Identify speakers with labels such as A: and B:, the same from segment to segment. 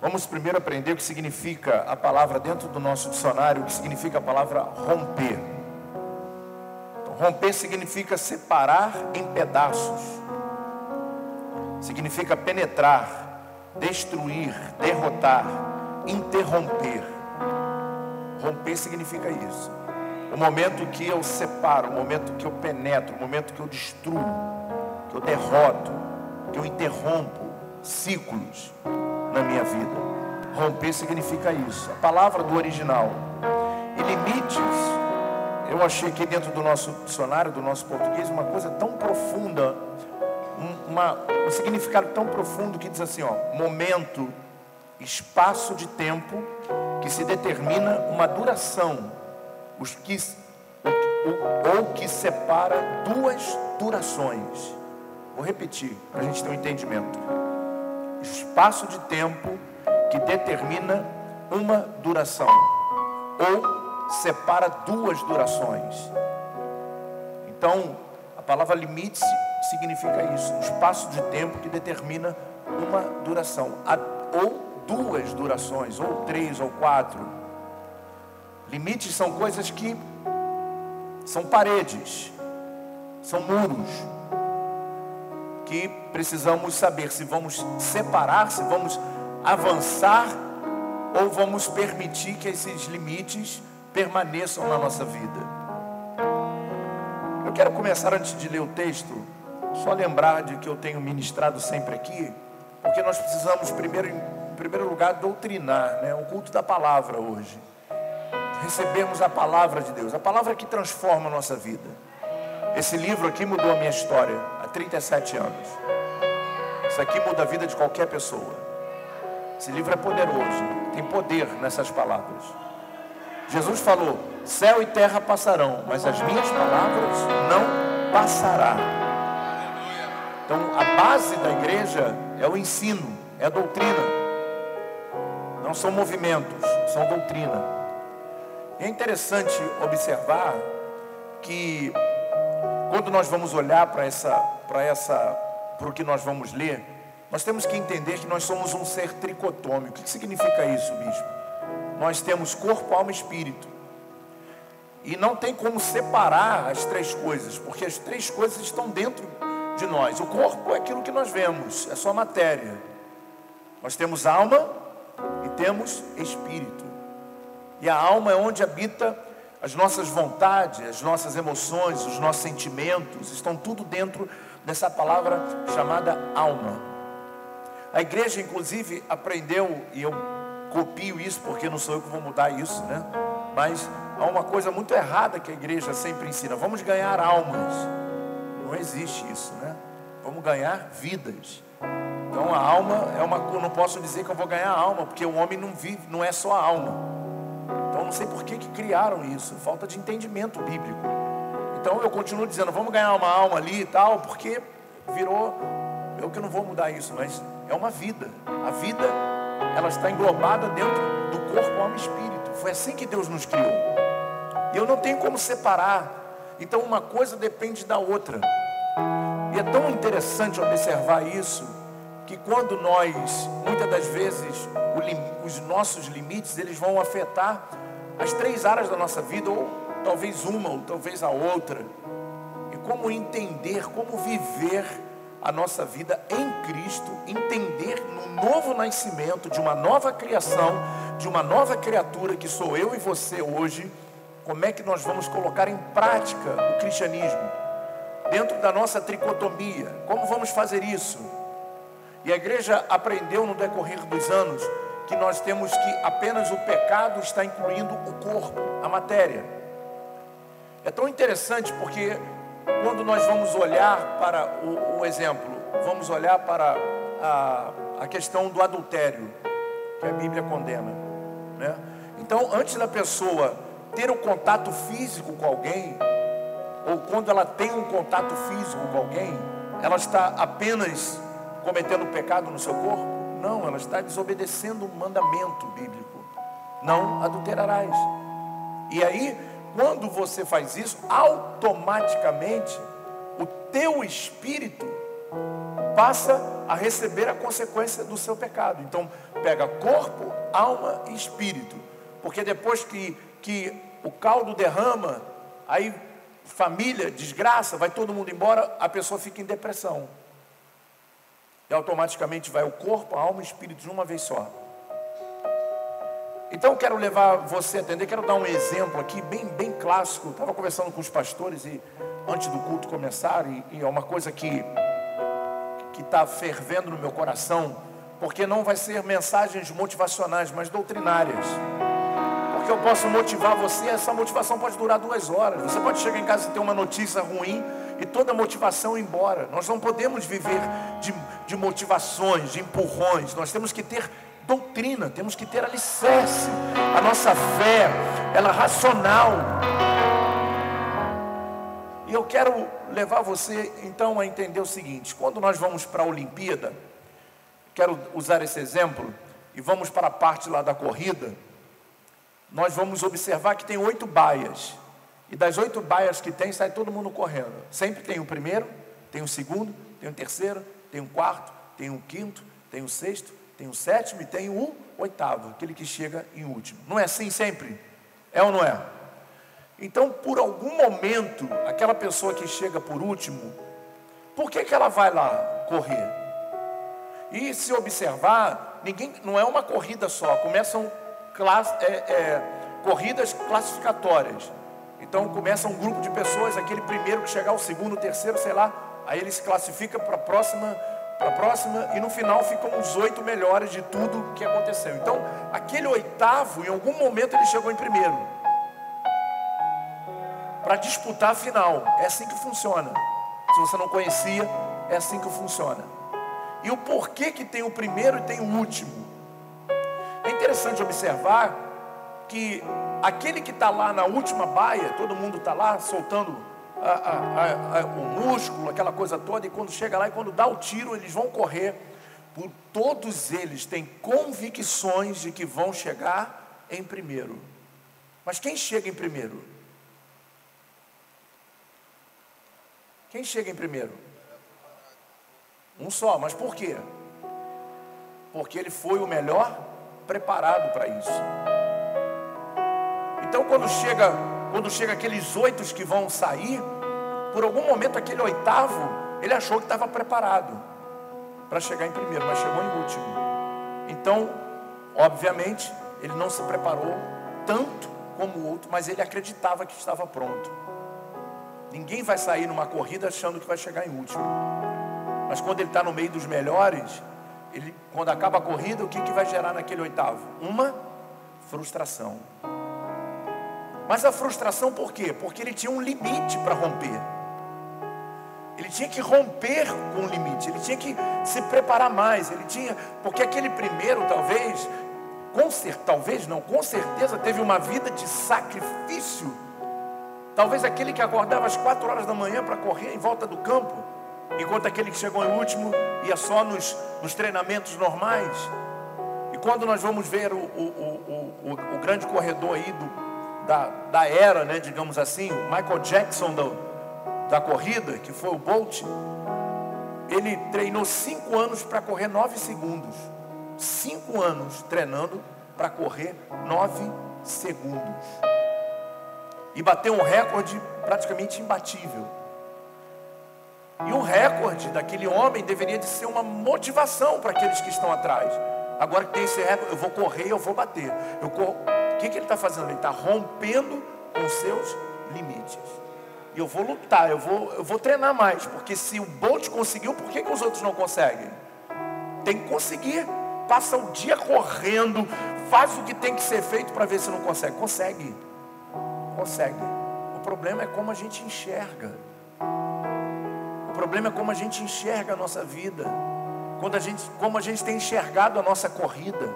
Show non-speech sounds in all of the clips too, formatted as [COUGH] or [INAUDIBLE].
A: Vamos primeiro aprender o que significa a palavra dentro do nosso dicionário, o que significa a palavra romper. Então, romper significa separar em pedaços, significa penetrar, destruir, derrotar, interromper. Romper significa isso. O momento que eu separo, o momento que eu penetro, o momento que eu destruo, que eu derroto, que eu interrompo ciclos na minha vida. Romper significa isso. A palavra do original. E limites, eu achei aqui dentro do nosso dicionário, do nosso português, uma coisa tão profunda, uma, um significado tão profundo que diz assim, ó, momento, espaço de tempo que se determina uma duração, os que, ou, ou que separa duas durações. Vou repetir para a gente ter um entendimento espaço de tempo que determina uma duração ou separa duas durações. Então, a palavra limite significa isso, um espaço de tempo que determina uma duração, ou duas durações, ou três ou quatro. Limites são coisas que são paredes, são muros que precisamos saber se vamos separar, se vamos avançar ou vamos permitir que esses limites permaneçam na nossa vida. Eu quero começar antes de ler o texto, só lembrar de que eu tenho ministrado sempre aqui, porque nós precisamos primeiro, em primeiro lugar, doutrinar, né, o culto da palavra hoje. Recebermos a palavra de Deus, a palavra que transforma a nossa vida. Esse livro aqui mudou a minha história há 37 anos. Isso aqui muda a vida de qualquer pessoa. Esse livro é poderoso, tem poder nessas palavras. Jesus falou: céu e terra passarão, mas as minhas palavras não passará. Então, a base da igreja é o ensino, é a doutrina. Não são movimentos, são doutrina. É interessante observar que quando nós vamos olhar para essa, para essa, para o que nós vamos ler, nós temos que entender que nós somos um ser tricotômico. O que significa isso, bispo? Nós temos corpo, alma e espírito. E não tem como separar as três coisas, porque as três coisas estão dentro de nós. O corpo é aquilo que nós vemos, é só matéria. Nós temos alma e temos espírito. E a alma é onde habita as nossas vontades, as nossas emoções, os nossos sentimentos, estão tudo dentro dessa palavra chamada alma. A igreja, inclusive, aprendeu, e eu copio isso porque não sou eu que vou mudar isso, né? Mas há uma coisa muito errada que a igreja sempre ensina: vamos ganhar almas. Não existe isso, né? Vamos ganhar vidas. Então a alma é uma. Não posso dizer que eu vou ganhar alma, porque o homem não vive, não é só a alma. Então não sei por que, que criaram isso, falta de entendimento bíblico. Então eu continuo dizendo, vamos ganhar uma alma ali e tal, porque virou, eu que não vou mudar isso, mas é uma vida. A vida, ela está englobada dentro do corpo, alma e espírito. Foi assim que Deus nos criou. E eu não tenho como separar. Então uma coisa depende da outra. E é tão interessante observar isso, que quando nós, muitas das vezes, os nossos limites, eles vão afetar as três áreas da nossa vida, ou talvez uma, ou talvez a outra. E como entender, como viver a nossa vida em Cristo, entender no novo nascimento de uma nova criação, de uma nova criatura que sou eu e você hoje, como é que nós vamos colocar em prática o cristianismo dentro da nossa tricotomia? Como vamos fazer isso? E a igreja aprendeu no decorrer dos anos que nós temos que apenas o pecado está incluindo o corpo, a matéria. É tão interessante porque quando nós vamos olhar para o, o exemplo, vamos olhar para a, a questão do adultério, que a Bíblia condena. Né? Então, antes da pessoa ter um contato físico com alguém, ou quando ela tem um contato físico com alguém, ela está apenas cometendo pecado no seu corpo? Não, ela está desobedecendo um mandamento bíblico. Não adulterarás. E aí, quando você faz isso, automaticamente o teu espírito passa a receber a consequência do seu pecado. Então, pega corpo, alma e espírito. Porque depois que, que o caldo derrama, aí família, desgraça, vai todo mundo embora, a pessoa fica em depressão. E automaticamente vai o corpo, a alma e espírito de uma vez só. Então quero levar você a entender, quero dar um exemplo aqui bem, bem clássico. Estava conversando com os pastores e antes do culto começar, e, e é uma coisa que que está fervendo no meu coração, porque não vai ser mensagens motivacionais, mas doutrinárias. Porque eu posso motivar você, essa motivação pode durar duas horas. Você pode chegar em casa e ter uma notícia ruim e toda a motivação ir embora. Nós não podemos viver de, de motivações, de empurrões. Nós temos que ter doutrina, temos que ter alicerce. A nossa fé, ela é racional. E eu quero levar você então a entender o seguinte: quando nós vamos para a Olimpíada, quero usar esse exemplo, e vamos para a parte lá da corrida, nós vamos observar que tem oito baias. E das oito baias que tem, sai todo mundo correndo. Sempre tem o primeiro, tem o segundo, tem o terceiro, tem o quarto, tem o quinto, tem o sexto, tem o sétimo e tem o oitavo, aquele que chega em último. Não é assim sempre? É ou não é? Então, por algum momento, aquela pessoa que chega por último, por que, que ela vai lá correr? E se observar, ninguém, não é uma corrida só, começam class, é, é, corridas classificatórias. Então começa um grupo de pessoas, aquele primeiro que chegar, o segundo, o terceiro, sei lá, aí ele se classifica para a próxima, para a próxima, e no final ficam os oito melhores de tudo que aconteceu. Então, aquele oitavo, em algum momento ele chegou em primeiro. Para disputar a final. É assim que funciona. Se você não conhecia, é assim que funciona. E o porquê que tem o primeiro e tem o último? É interessante observar que aquele que está lá na última baia, todo mundo está lá soltando a, a, a, o músculo, aquela coisa toda, e quando chega lá e quando dá o tiro, eles vão correr. Por todos eles têm convicções de que vão chegar em primeiro. Mas quem chega em primeiro? Quem chega em primeiro? Um só, mas por quê? Porque ele foi o melhor preparado para isso. Então quando chega, quando chega aqueles oito que vão sair, por algum momento aquele oitavo, ele achou que estava preparado para chegar em primeiro, mas chegou em último. Então, obviamente, ele não se preparou tanto como o outro, mas ele acreditava que estava pronto. Ninguém vai sair numa corrida achando que vai chegar em último. Mas quando ele está no meio dos melhores, ele, quando acaba a corrida, o que, que vai gerar naquele oitavo? Uma frustração. Mas a frustração por quê? Porque ele tinha um limite para romper. Ele tinha que romper com o limite, ele tinha que se preparar mais, ele tinha, porque aquele primeiro talvez, com certeza, talvez não, com certeza teve uma vida de sacrifício. Talvez aquele que acordava às quatro horas da manhã para correr em volta do campo, enquanto aquele que chegou em último ia só nos, nos treinamentos normais. E quando nós vamos ver o, o, o, o, o grande corredor aí do, da, da era, né, digamos assim, o Michael Jackson do, da corrida, que foi o Bolt, ele treinou cinco anos para correr nove segundos. Cinco anos treinando para correr nove segundos. E bateu um recorde praticamente imbatível. E o recorde daquele homem deveria de ser uma motivação para aqueles que estão atrás. Agora que tem esse recorde, eu vou correr, eu vou bater. Eu corro, o que, que ele está fazendo? Ele está rompendo com seus limites. E eu vou lutar, eu vou, eu vou treinar mais, porque se o Bolt conseguiu, por que, que os outros não conseguem? Tem que conseguir. Passa o dia correndo, faz o que tem que ser feito para ver se não consegue. Consegue. Consegue. O problema é como a gente enxerga. O problema é como a gente enxerga a nossa vida. Quando a gente, como a gente tem enxergado a nossa corrida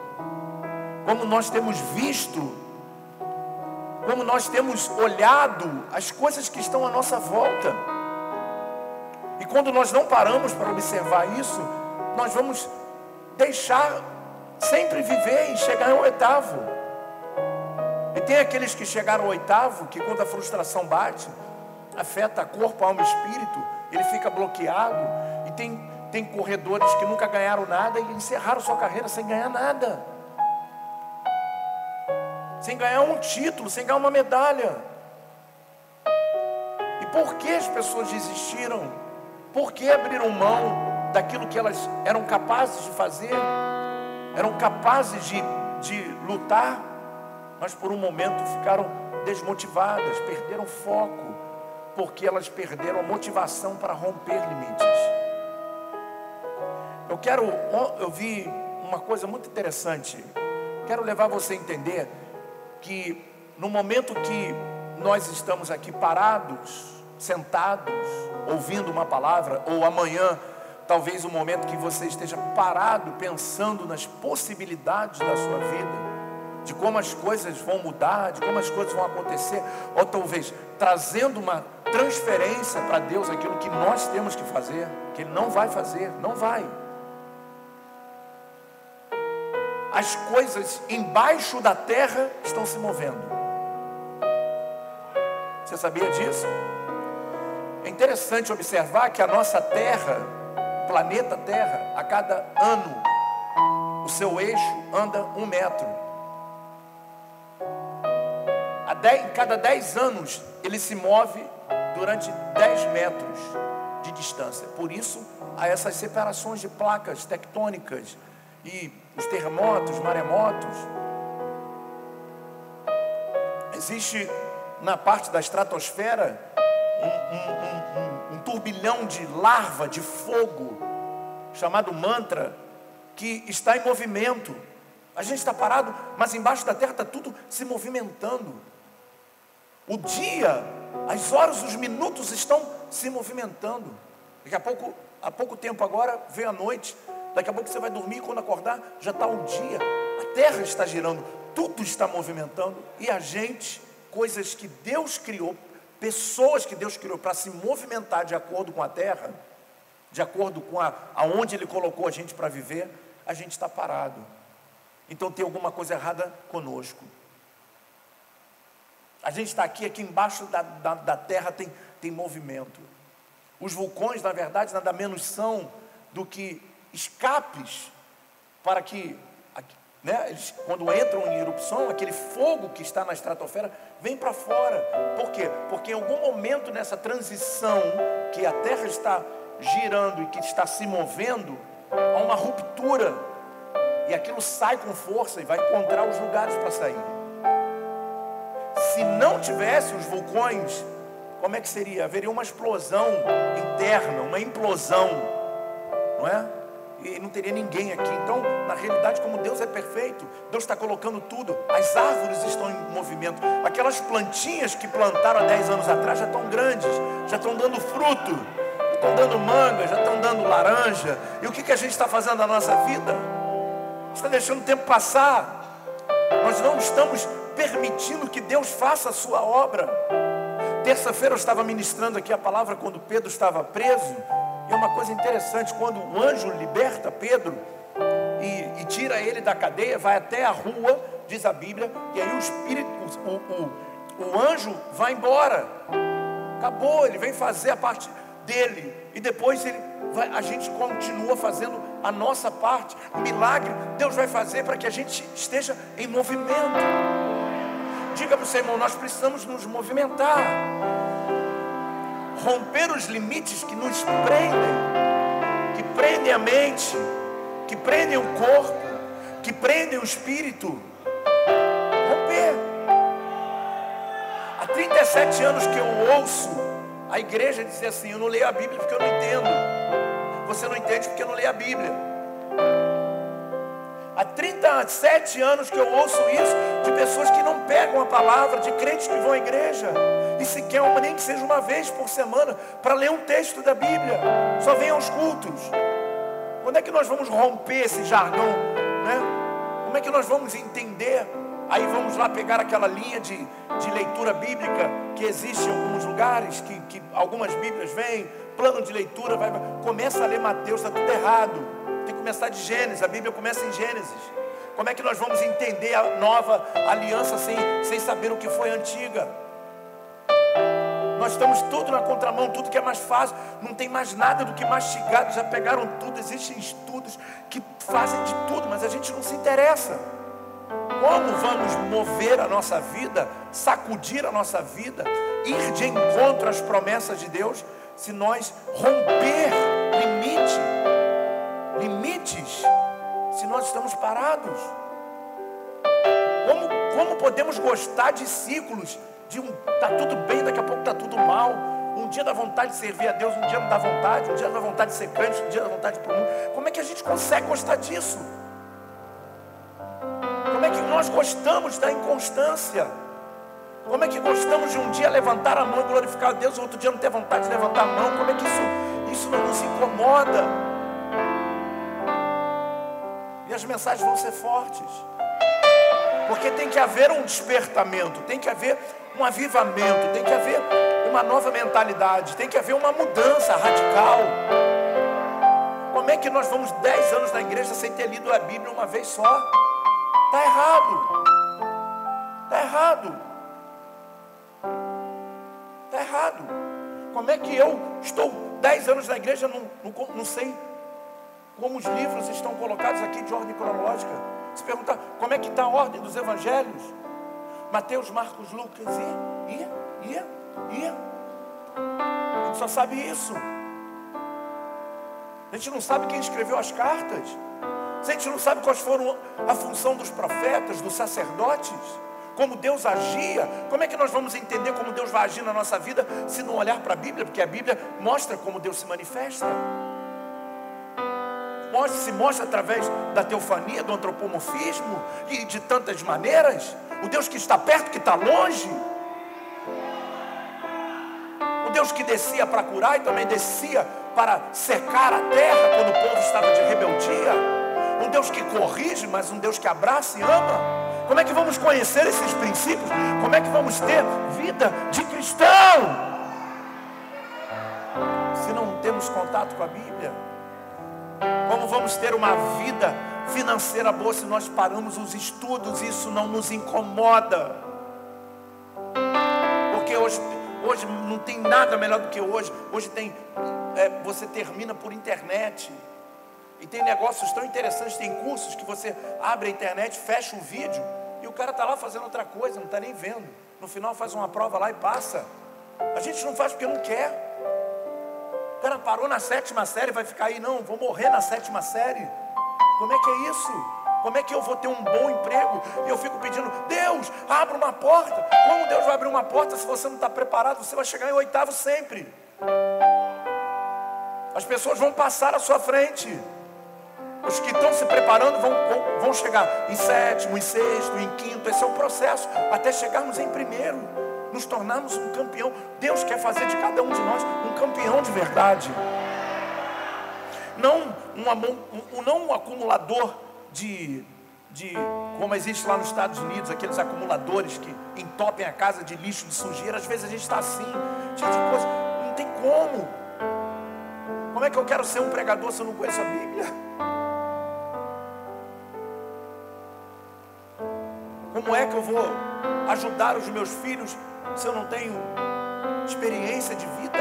A: como nós temos visto, como nós temos olhado as coisas que estão à nossa volta. E quando nós não paramos para observar isso, nós vamos deixar sempre viver e chegar ao oitavo. E tem aqueles que chegaram ao oitavo, que quando a frustração bate, afeta corpo, alma e espírito, ele fica bloqueado. E tem tem corredores que nunca ganharam nada e encerraram sua carreira sem ganhar nada. Sem ganhar um título, sem ganhar uma medalha. E por que as pessoas desistiram? Por que abriram mão daquilo que elas eram capazes de fazer? Eram capazes de, de lutar, mas por um momento ficaram desmotivadas, perderam foco, porque elas perderam a motivação para romper limites. Eu quero, eu vi uma coisa muito interessante. Quero levar você a entender que no momento que nós estamos aqui parados, sentados, ouvindo uma palavra, ou amanhã, talvez o momento que você esteja parado pensando nas possibilidades da sua vida, de como as coisas vão mudar, de como as coisas vão acontecer, ou talvez trazendo uma transferência para Deus aquilo que nós temos que fazer, que Ele não vai fazer, não vai. As coisas embaixo da terra estão se movendo. Você sabia disso? É interessante observar que a nossa terra, planeta Terra, a cada ano, o seu eixo anda um metro. A dez, cada dez anos, ele se move durante dez metros de distância. Por isso, há essas separações de placas tectônicas e os terremotos, maremotos. Existe na parte da estratosfera um, um, um, um, turbilhão de larva, de fogo, chamado mantra, que está em movimento. A gente está parado, mas embaixo da terra está tudo se movimentando. O dia, as horas, os minutos estão se movimentando. Daqui a pouco, há pouco tempo agora, veio a noite, Daqui a pouco você vai dormir e quando acordar já está um dia. A terra está girando, tudo está movimentando e a gente, coisas que Deus criou, pessoas que Deus criou para se movimentar de acordo com a terra, de acordo com a, aonde Ele colocou a gente para viver, a gente está parado. Então tem alguma coisa errada conosco. A gente está aqui, aqui embaixo da, da, da terra tem, tem movimento. Os vulcões, na verdade, nada menos são do que escapes para que, né, eles, quando entram em erupção, aquele fogo que está na estratosfera vem para fora. Por quê? Porque em algum momento nessa transição que a Terra está girando e que está se movendo, há uma ruptura e aquilo sai com força e vai encontrar os lugares para sair. Se não tivesse os vulcões, como é que seria? Haveria uma explosão interna, uma implosão, não é? E não teria ninguém aqui. Então, na realidade, como Deus é perfeito, Deus está colocando tudo. As árvores estão em movimento. Aquelas plantinhas que plantaram há 10 anos atrás já estão grandes, já estão dando fruto, estão dando manga, já estão dando laranja. E o que, que a gente está fazendo na nossa vida? Está deixando o tempo passar. Nós não estamos permitindo que Deus faça a sua obra. Terça-feira eu estava ministrando aqui a palavra quando Pedro estava preso. É uma coisa interessante, quando o anjo liberta Pedro e, e, tira ele da cadeia, vai até a rua, diz a Bíblia, e aí o espírito, o, o, o anjo vai embora. Acabou, ele vem fazer a parte dele. E depois ele vai, a gente continua fazendo a nossa parte. O milagre Deus vai fazer para que a gente esteja em movimento. Diga para o seu irmão, nós precisamos nos movimentar romper os limites que nos prendem, que prendem a mente, que prendem o corpo, que prendem o espírito. Romper. Há 37 anos que eu ouço a igreja dizer assim: Eu não leio a Bíblia porque eu não entendo. Você não entende porque eu não leio a Bíblia. Há 37 anos que eu ouço isso de pessoas que não pegam a palavra, de crentes que vão à igreja, e sequer uma, nem que seja uma vez por semana, para ler um texto da Bíblia, só vem aos cultos. Quando é que nós vamos romper esse jargão? Né? Como é que nós vamos entender? Aí vamos lá pegar aquela linha de, de leitura bíblica que existe em alguns lugares, que, que algumas Bíblias vêm, plano de leitura, vai, começa a ler Mateus, está tudo errado. Tem que começar de Gênesis, a Bíblia começa em Gênesis. Como é que nós vamos entender a nova aliança sem, sem saber o que foi antiga? Nós estamos tudo na contramão, tudo que é mais fácil, não tem mais nada do que mastigado, já pegaram tudo, existem estudos que fazem de tudo, mas a gente não se interessa. Como vamos mover a nossa vida, sacudir a nossa vida, ir de encontro às promessas de Deus, se nós romper limite, limites, se nós estamos parados? Como, como podemos gostar de ciclos de um tá tudo bem, daqui a pouco tá tudo mal? Um dia dá vontade de servir a Deus, um dia não dá vontade, um dia dá vontade de ser crente, um dia dá vontade para o mundo. Como é que a gente consegue gostar disso? Como é que nós gostamos da inconstância? Como é que gostamos de um dia levantar a mão e glorificar a Deus, outro dia não ter vontade de levantar a mão? Como é que isso, isso não nos incomoda? E as mensagens vão ser fortes. Porque tem que haver um despertamento, tem que haver um avivamento, tem que haver uma nova mentalidade, tem que haver uma mudança radical. Como é que nós vamos dez anos na igreja sem ter lido a Bíblia uma vez só? Está errado. Está errado. Está errado. Como é que eu estou dez anos na igreja, não, não, não sei como os livros estão colocados aqui de ordem cronológica? Se perguntar como é que está a ordem dos evangelhos? Mateus, Marcos, Lucas e, e, e, e. A gente só sabe isso. A gente não sabe quem escreveu as cartas. A gente não sabe quais foram a função dos profetas, dos sacerdotes, como Deus agia. Como é que nós vamos entender como Deus vai agir na nossa vida se não olhar para a Bíblia? Porque a Bíblia mostra como Deus se manifesta. Mostra, se mostra através da teofania, do antropomorfismo e de tantas maneiras. O Deus que está perto, que está longe. O Deus que descia para curar e também descia para secar a terra quando o povo estava de rebeldia um Deus que corrige, mas um Deus que abraça e ama. Como é que vamos conhecer esses princípios? Como é que vamos ter vida de cristão? Se não temos contato com a Bíblia, como vamos ter uma vida financeira boa se nós paramos os estudos? Isso não nos incomoda. Porque hoje, hoje não tem nada melhor do que hoje. Hoje tem, é, você termina por internet. E tem negócios tão interessantes, tem cursos que você abre a internet, fecha o vídeo e o cara está lá fazendo outra coisa, não está nem vendo. No final faz uma prova lá e passa. A gente não faz porque não quer. O cara parou na sétima série, vai ficar aí, não, vou morrer na sétima série. Como é que é isso? Como é que eu vou ter um bom emprego? E eu fico pedindo, Deus, abra uma porta. Como Deus vai abrir uma porta se você não está preparado? Você vai chegar em oitavo sempre. As pessoas vão passar à sua frente. Os que estão se preparando vão, vão, chegar em sétimo, em sexto, em quinto. Esse é o processo, até chegarmos em primeiro, nos tornarmos um campeão. Deus quer fazer de cada um de nós um campeão de verdade. Não um, um, não um acumulador de, de, como existe lá nos Estados Unidos, aqueles acumuladores que entopem a casa de lixo, de sujeira. Às vezes a gente está assim, cheio de coisa. Não tem como. Como é que eu quero ser um pregador se eu não conheço a Bíblia? Como é que eu vou ajudar os meus filhos se eu não tenho experiência de vida?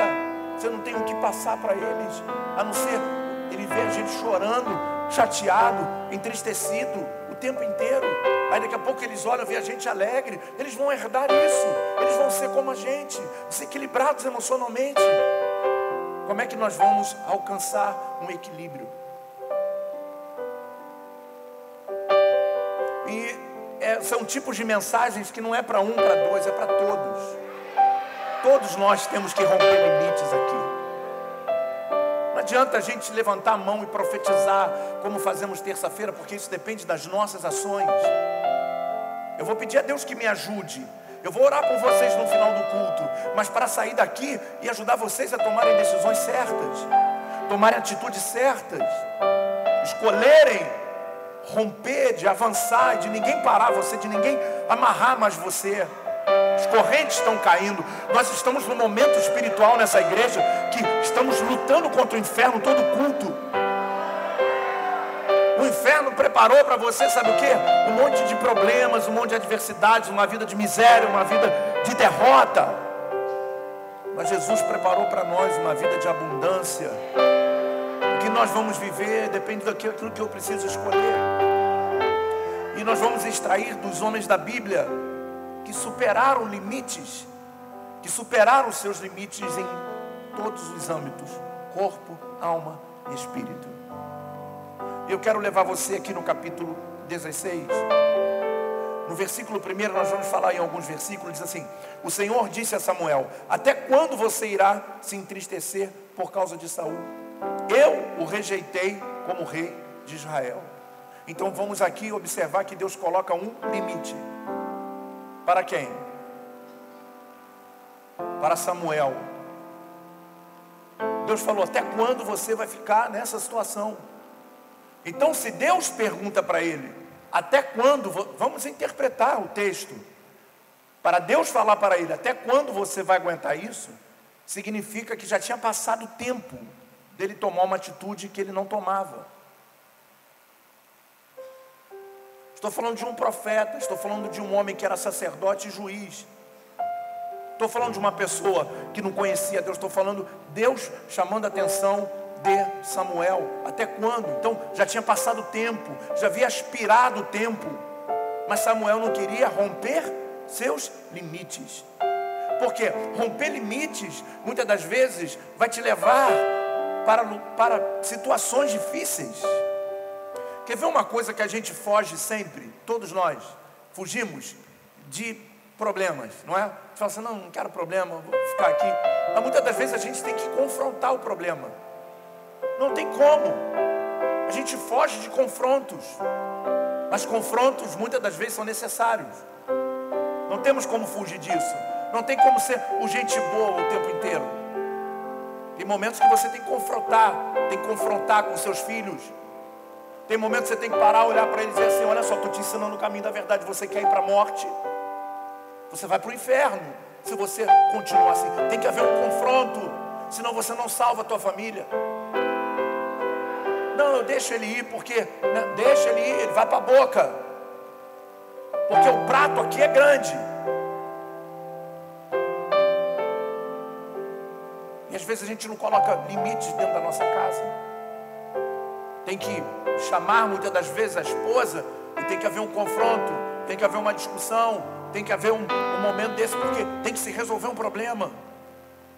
A: Se eu não tenho o que passar para eles? A não ser ele ver a gente chorando, chateado, entristecido o tempo inteiro. Aí daqui a pouco eles olham, vê a gente alegre. Eles vão herdar isso. Eles vão ser como a gente, desequilibrados emocionalmente. Como é que nós vamos alcançar um equilíbrio? é, são tipos de mensagens que não é para um, para dois, é para todos. Todos nós temos que romper limites aqui. Adianta a gente levantar a mão e profetizar como fazemos terça-feira, porque isso depende das nossas ações. Eu vou pedir a Deus que me ajude. Eu vou orar por vocês no final do culto, mas para sair daqui e ajudar vocês a tomarem decisões certas, tomarem atitudes certas, escolherem romper, de avançar, de ninguém parar você, de ninguém amarrar mais você. As correntes estão caindo. Nós estamos num momento espiritual nessa igreja que estamos lutando contra o inferno todo culto. O inferno preparou para você, sabe o que? Um monte de problemas, um monte de adversidades, uma vida de miséria, uma vida de derrota. Mas Jesus preparou para nós uma vida de abundância. O que nós vamos viver depende daquilo que eu preciso escolher. E nós vamos extrair dos homens da Bíblia que superaram limites, que superaram seus limites em todos os âmbitos: corpo, alma e espírito. Eu quero levar você aqui no capítulo 16. No versículo 1, nós vamos falar em alguns versículos, diz assim: O Senhor disse a Samuel: Até quando você irá se entristecer por causa de Saul? Eu o rejeitei como rei de Israel. Então vamos aqui observar que Deus coloca um limite. Para quem? Para Samuel. Deus falou: Até quando você vai ficar nessa situação? Então, se Deus pergunta para ele, até quando, vamos interpretar o texto, para Deus falar para ele, até quando você vai aguentar isso, significa que já tinha passado o tempo dele tomar uma atitude que ele não tomava. Estou falando de um profeta, estou falando de um homem que era sacerdote e juiz. Estou falando de uma pessoa que não conhecia Deus, estou falando Deus chamando a atenção de Samuel. Até quando? Então já tinha passado tempo, já havia aspirado o tempo, mas Samuel não queria romper seus limites. Porque romper limites, muitas das vezes, vai te levar para, para situações difíceis. Quer ver uma coisa que a gente foge sempre? Todos nós fugimos de problemas, não é? Você fala assim, não, não quero problema, vou ficar aqui. Mas muitas das vezes a gente tem que confrontar o problema. Não tem como. A gente foge de confrontos. Mas confrontos muitas das vezes são necessários. Não temos como fugir disso. Não tem como ser o gente boa o tempo inteiro. Tem momentos que você tem que confrontar, tem que confrontar com seus filhos. Tem momentos que você tem que parar, olhar para eles e dizer assim: Olha só, estou te ensinando o caminho da verdade. Você quer ir para a morte? Você vai para o inferno. Se você continuar assim, tem que haver um confronto. Senão você não salva a tua família. Não, eu deixo ele ir porque, né, deixa ele ir, ele vai para a boca. Porque o prato aqui é grande. E às vezes a gente não coloca limites dentro da nossa casa. Tem que chamar muitas das vezes a esposa e tem que haver um confronto, tem que haver uma discussão, tem que haver um, um momento desse, porque tem que se resolver um problema.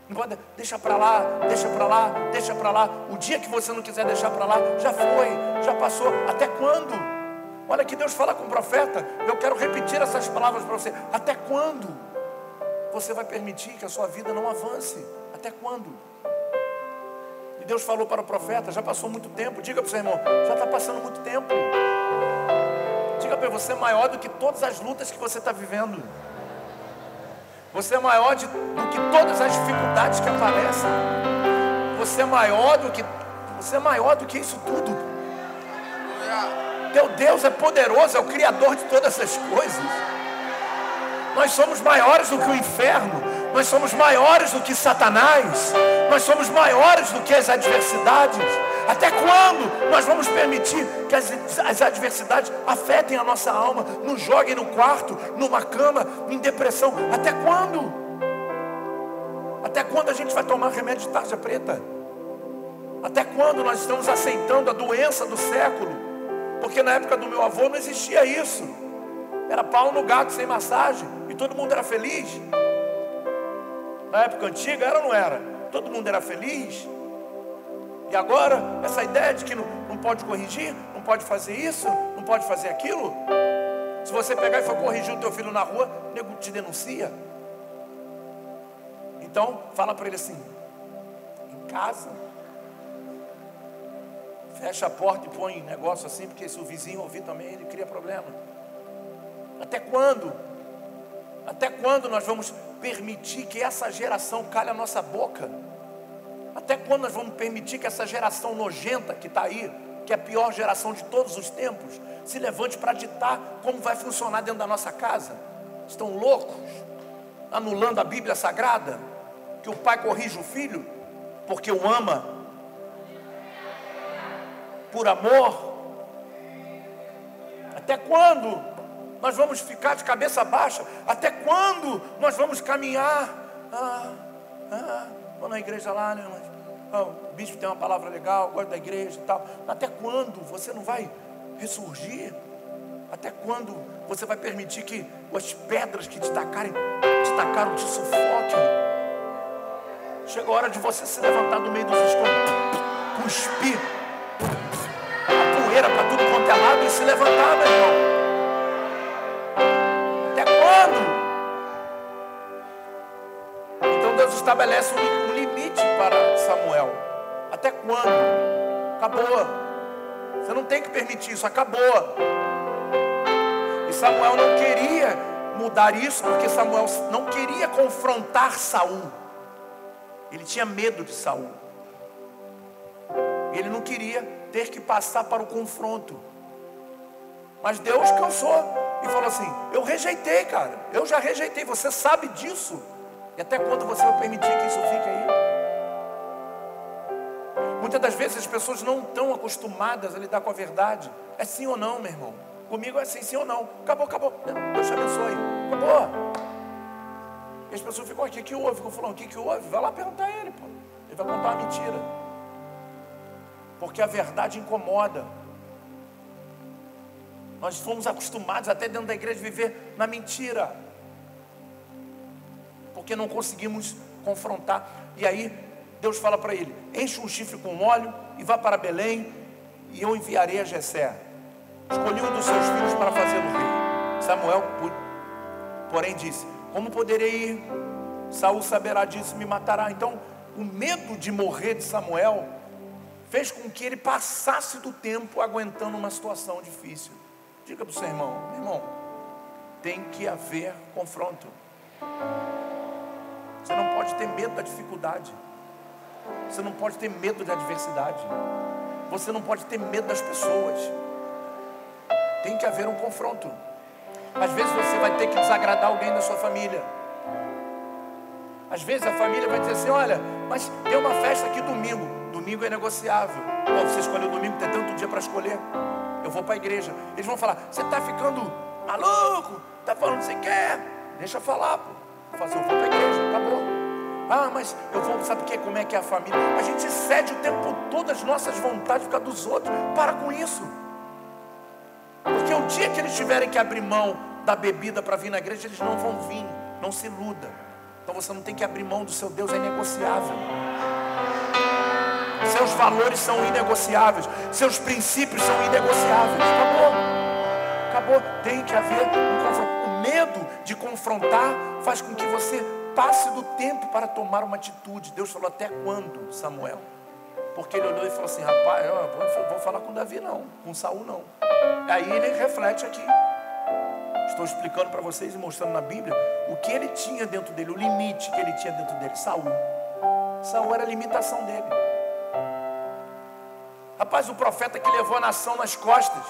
A: Não pode, deixa para lá, deixa para lá, deixa para lá. O dia que você não quiser deixar para lá, já foi, já passou. Até quando? Olha que Deus fala com o profeta. Eu quero repetir essas palavras para você. Até quando você vai permitir que a sua vida não avance? Até quando? E Deus falou para o profeta: já passou muito tempo. Diga para o seu irmão: já está passando muito tempo. Diga para você: é maior do que todas as lutas que você está vivendo. Você é maior de, do que todas as dificuldades que aparecem. Você é maior do que você é maior do que isso tudo. Teu Deus é poderoso, é o criador de todas essas coisas. Nós somos maiores do que o inferno, nós somos maiores do que Satanás, nós somos maiores do que as adversidades. Até quando nós vamos permitir que as, as, adversidades afetem a nossa alma, nos joguem no quarto, numa cama, em depressão? Até quando? Até quando a gente vai tomar remédio de tarja preta? Até quando nós estamos aceitando a doença do século? Porque na época do meu avô não existia isso. Era pau no gato sem massagem e todo mundo era feliz. Na época antiga era ou não era? Todo mundo era feliz. E agora, essa ideia de que não, não pode corrigir, não pode fazer isso, não pode fazer aquilo. Se você pegar e for corrigir o teu filho na rua, o nego te denuncia. Então, fala para ele assim: em casa, fecha a porta e põe negócio assim, porque se o vizinho ouvir também, ele cria problema. Até quando? Até quando nós vamos permitir que essa geração calhe a nossa boca? Até quando nós vamos permitir que essa geração nojenta que está aí, que é a pior geração de todos os tempos, se levante para ditar como vai funcionar dentro da nossa casa? Estão loucos? Anulando a Bíblia Sagrada? Que o pai corrige o filho porque o ama? Por amor? Até quando nós vamos ficar de cabeça baixa? Até quando nós vamos caminhar? Ah, Ah, vou na igreja lá, né? Mas, oh, o bispo tem uma palavra legal, gosto da igreja e tal. Até quando você não vai ressurgir? Até quando você vai permitir que as pedras que te tacarem, te tacaram, te sufoquem? Chega a hora de você se levantar do meio dos escombros, cuspir a poeira para tudo quanto é lado e se levantar, meu irmão. Até quando? Então Deus estabelece um limite para Samuel. Até quando? Acabou. Você não tem que permitir isso, acabou. E Samuel não queria mudar isso, porque Samuel não queria confrontar Saul. Ele tinha medo de Saul. Ele não queria ter que passar para o confronto. Mas Deus cansou e falou assim: Eu rejeitei, cara. Eu já rejeitei. Você sabe disso. E até quando você vai permitir que isso fique aí? Muitas das vezes as pessoas não estão acostumadas a lidar com a verdade. É sim ou não, meu irmão? Comigo é sim, sim ou não. Acabou, acabou. Deus te abençoe. Acabou. E as pessoas ficam o que houve? Ficam falando, o que, que houve? Vai lá perguntar a ele, pô. Ele vai contar uma mentira. Porque a verdade incomoda. Nós fomos acostumados até dentro da igreja viver na mentira. Porque não conseguimos confrontar. E aí Deus fala para ele: enche um chifre com óleo e vá para Belém, e eu enviarei a Jessé. Escolhi um dos seus filhos para fazê-lo rei. Samuel, porém, disse: Como poderei ir? Saul saberá disso e me matará. Então, o medo de morrer de Samuel fez com que ele passasse do tempo aguentando uma situação difícil. Diga para o seu irmão, meu irmão, tem que haver confronto. Você não pode ter medo da dificuldade. Você não pode ter medo da adversidade. Você não pode ter medo das pessoas. Tem que haver um confronto. Às vezes você vai ter que desagradar alguém da sua família. Às vezes a família vai dizer assim: olha, mas tem uma festa aqui domingo. Domingo é negociável. Pô, você escolheu domingo, tem tanto dia para escolher. Eu vou para a igreja. Eles vão falar: você está ficando maluco? Está falando que você quer? Deixa eu falar, pô. Assim, eu vou para a igreja, acabou. Ah, mas eu vou, sabe que? Como é que é a família? A gente cede o tempo todo as nossas vontades por causa dos outros. Para com isso. Porque o dia que eles tiverem que abrir mão da bebida para vir na igreja, eles não vão vir. Não se iluda. Então você não tem que abrir mão do seu Deus, é negociável. Seus valores são inegociáveis. Seus princípios são inegociáveis. Acabou. Acabou. Tem que haver um confronto. O medo de confrontar faz com que você passe do tempo para tomar uma atitude. Deus falou até quando, Samuel? Porque ele olhou e falou assim: rapaz, eu vou, falar com Davi, não, com Saul, não. Aí ele reflete aqui. Estou explicando para vocês e mostrando na Bíblia o que ele tinha dentro dele, o limite que ele tinha dentro dele. Saul. Saul era a limitação dele. Rapaz, o profeta que levou a nação nas costas.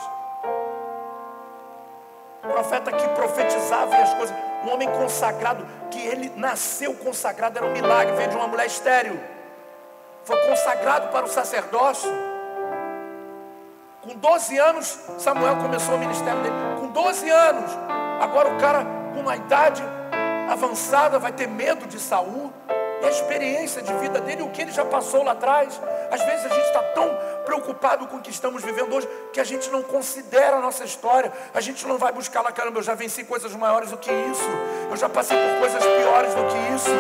A: O profeta que profetizava e as coisas. Um homem consagrado, que ele nasceu consagrado, era um milagre, veio de uma mulher estéril. Foi consagrado para o sacerdócio. Com 12 anos, Samuel começou o ministério dele. Com 12 anos. Agora o cara com uma idade avançada vai ter medo de Saul. A experiência de vida dele, o que ele já passou lá atrás. Às vezes a gente está tão preocupado com o que estamos vivendo hoje que a gente não considera a nossa história. A gente não vai buscar lá, caramba, eu já venci coisas maiores do que isso. Eu já passei por coisas piores do que isso.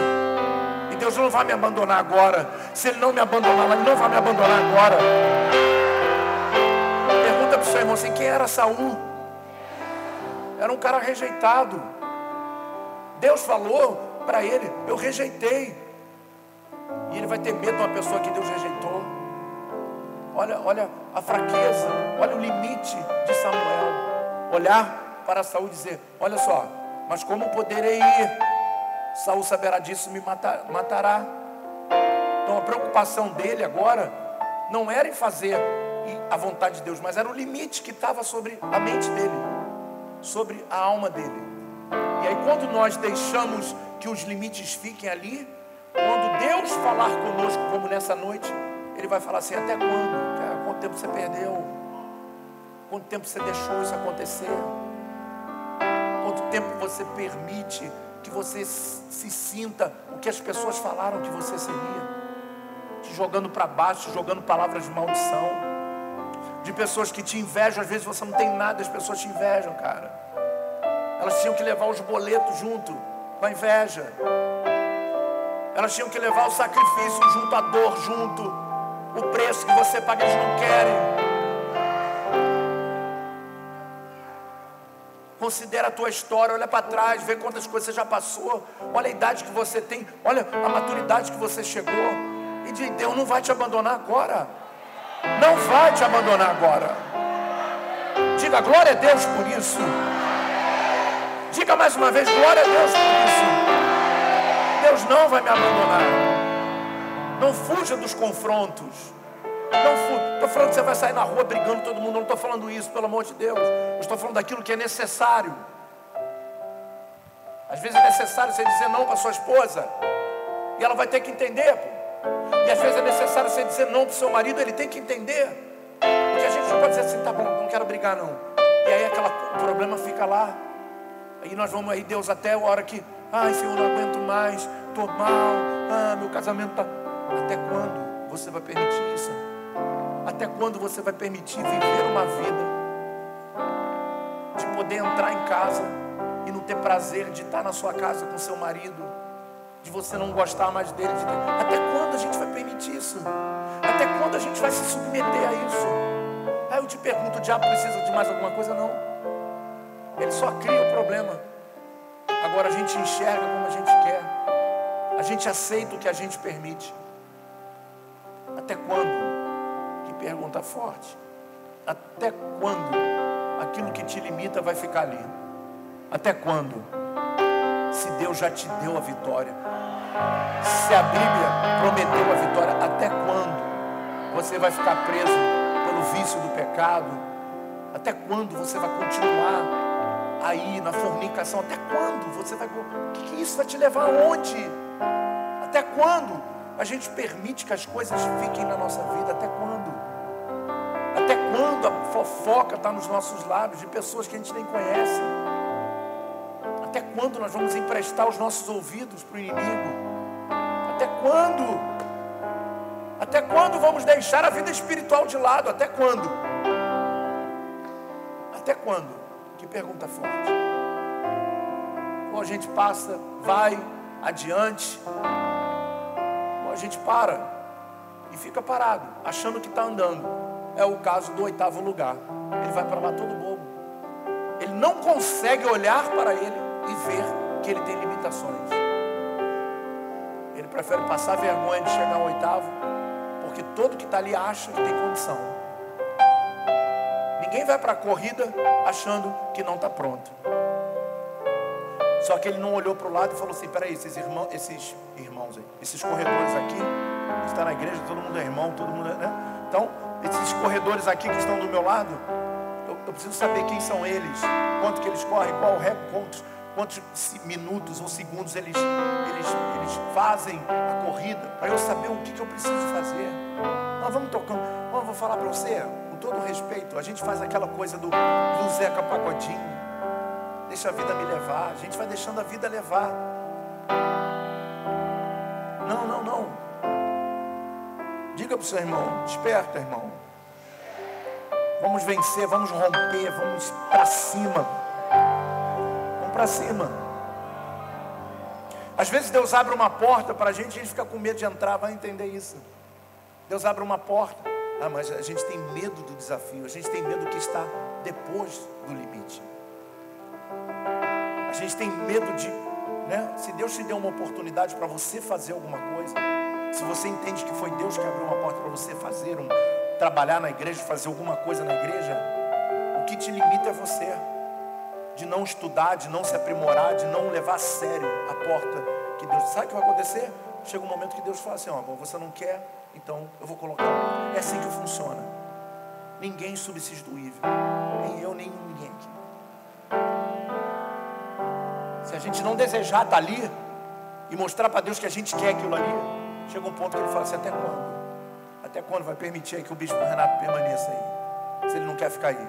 A: E Deus não vai me abandonar agora. Se Ele não me abandonar, Ele não vai me abandonar agora. Pergunta para o seu irmão assim: quem era Saul? Era um cara rejeitado. Deus falou para ele: Eu rejeitei. E ele vai ter medo de uma pessoa que Deus rejeitou. Olha, olha a fraqueza, olha o limite de Samuel. Olhar para Saul e dizer: Olha só, mas como poderei ir? Saul saberá disso e me matar, matará. Então a preocupação dele agora não era em fazer a vontade de Deus, mas era o limite que estava sobre a mente dele, sobre a alma dele. E aí quando nós deixamos que os limites fiquem ali, Deus falar conosco, como nessa noite, Ele vai falar assim: até quando? Cara, quanto tempo você perdeu? Quanto tempo você deixou isso acontecer? Quanto tempo você permite que você se sinta o que as pessoas falaram que você seria, te jogando para baixo, te jogando palavras de maldição, de pessoas que te invejam, às vezes você não tem nada, as pessoas te invejam, cara. Elas tinham que levar os boletos junto com a inveja. Elas tinham que levar o sacrifício junto, a dor junto, o preço que você paga, eles não querem. Considera a tua história, olha para trás, vê quantas coisas você já passou, olha a idade que você tem, olha a maturidade que você chegou. E diz, Deus não vai te abandonar agora. Não vai te abandonar agora. Diga glória a Deus por isso. Diga mais uma vez, glória a Deus por isso. Deus não vai me abandonar. Não fuja dos confrontos. Não estou falando que você vai sair na rua brigando todo mundo, não estou falando isso, pelo amor de Deus. Eu estou falando daquilo que é necessário. Às vezes é necessário você dizer não para sua esposa, e ela vai ter que entender. E às vezes é necessário você dizer não para o seu marido, ele tem que entender. Porque a gente não pode dizer assim, tá bom, não quero brigar não. E aí aquele problema fica lá. Aí nós vamos aí, Deus, até a hora que, ai Senhor, não aguento mais, estou mal, ah, meu casamento está. Até quando você vai permitir isso? Até quando você vai permitir viver uma vida de poder entrar em casa e não ter prazer de estar na sua casa com seu marido, de você não gostar mais dele? De. Até quando a gente vai permitir isso? Até quando a gente vai se submeter a isso? Aí eu te pergunto: o diabo precisa de mais alguma coisa? Não. Ele só cria o problema. Agora a gente enxerga como a gente quer. A gente aceita o que a gente permite. Até quando? pergunta forte. Até quando aquilo que te limita vai ficar ali? Até quando? Se Deus já te deu a vitória. Se a Bíblia prometeu a vitória, até quando você vai ficar preso pelo vício do pecado? Até quando você vai continuar aí na fornicação? Até quando você vai. O que, que isso vai te levar aonde? Até quando a gente permite que as coisas fiquem na nossa vida? Até quando? Até quando a fofoca está nos nossos lábios de pessoas que a gente nem conhece? Até quando nós vamos emprestar os nossos ouvidos para o inimigo? Até quando? Até quando vamos deixar a vida espiritual de lado? Até quando? Até quando? Que pergunta forte. Ou a gente passa, vai adiante, ou a gente para e fica parado, achando que está andando é o caso do oitavo lugar. Ele vai para lá todo bobo. Ele não consegue olhar para ele e ver que ele tem limitações. Ele prefere passar vergonha de chegar ao oitavo, porque todo que está ali acha que tem condição. Ninguém vai para a corrida achando que não está pronto. Só que ele não olhou para o lado e falou assim: peraí, esses irmãos, esses irmãos aí, esses corredores aqui, está na igreja, todo mundo é irmão, todo mundo é. Né? Então, esses corredores aqui que estão do meu lado, eu, eu preciso saber quem são eles, quanto que eles correm, qual recorde, quantos, quantos minutos ou segundos eles, eles, eles fazem a corrida, para eu saber o que, que eu preciso fazer. Nós vamos tocando. Eu vou falar para você, com todo respeito, a gente faz aquela coisa do, do Zeca Pagodinho. Deixa a vida me levar. A gente vai deixando a vida levar. Não, não, não. Diga para o seu irmão: desperta, irmão. Vamos vencer, vamos romper, vamos para cima. Vamos para cima. Às vezes Deus abre uma porta para a gente, a gente fica com medo de entrar, vai entender isso. Deus abre uma porta, ah, mas a gente tem medo do desafio, a gente tem medo do que está depois do limite. A gente tem medo de, né? Se Deus te deu uma oportunidade para você fazer alguma coisa, se você entende que foi Deus que abriu uma porta para você fazer um trabalhar na igreja, fazer alguma coisa na igreja, o que te limita é você de não estudar, de não se aprimorar, de não levar a sério a porta que Deus. Sabe o que vai acontecer? Chega um momento que Deus fala assim: ó, você não quer, então eu vou colocar. É assim que funciona. Ninguém substituível, nem eu, nem ninguém aqui. Se a gente não desejar estar tá ali e mostrar para Deus que a gente quer aquilo ali, Chega um ponto que ele fala assim: até quando? Até quando vai permitir que o bispo Renato permaneça aí? Se ele não quer ficar aí.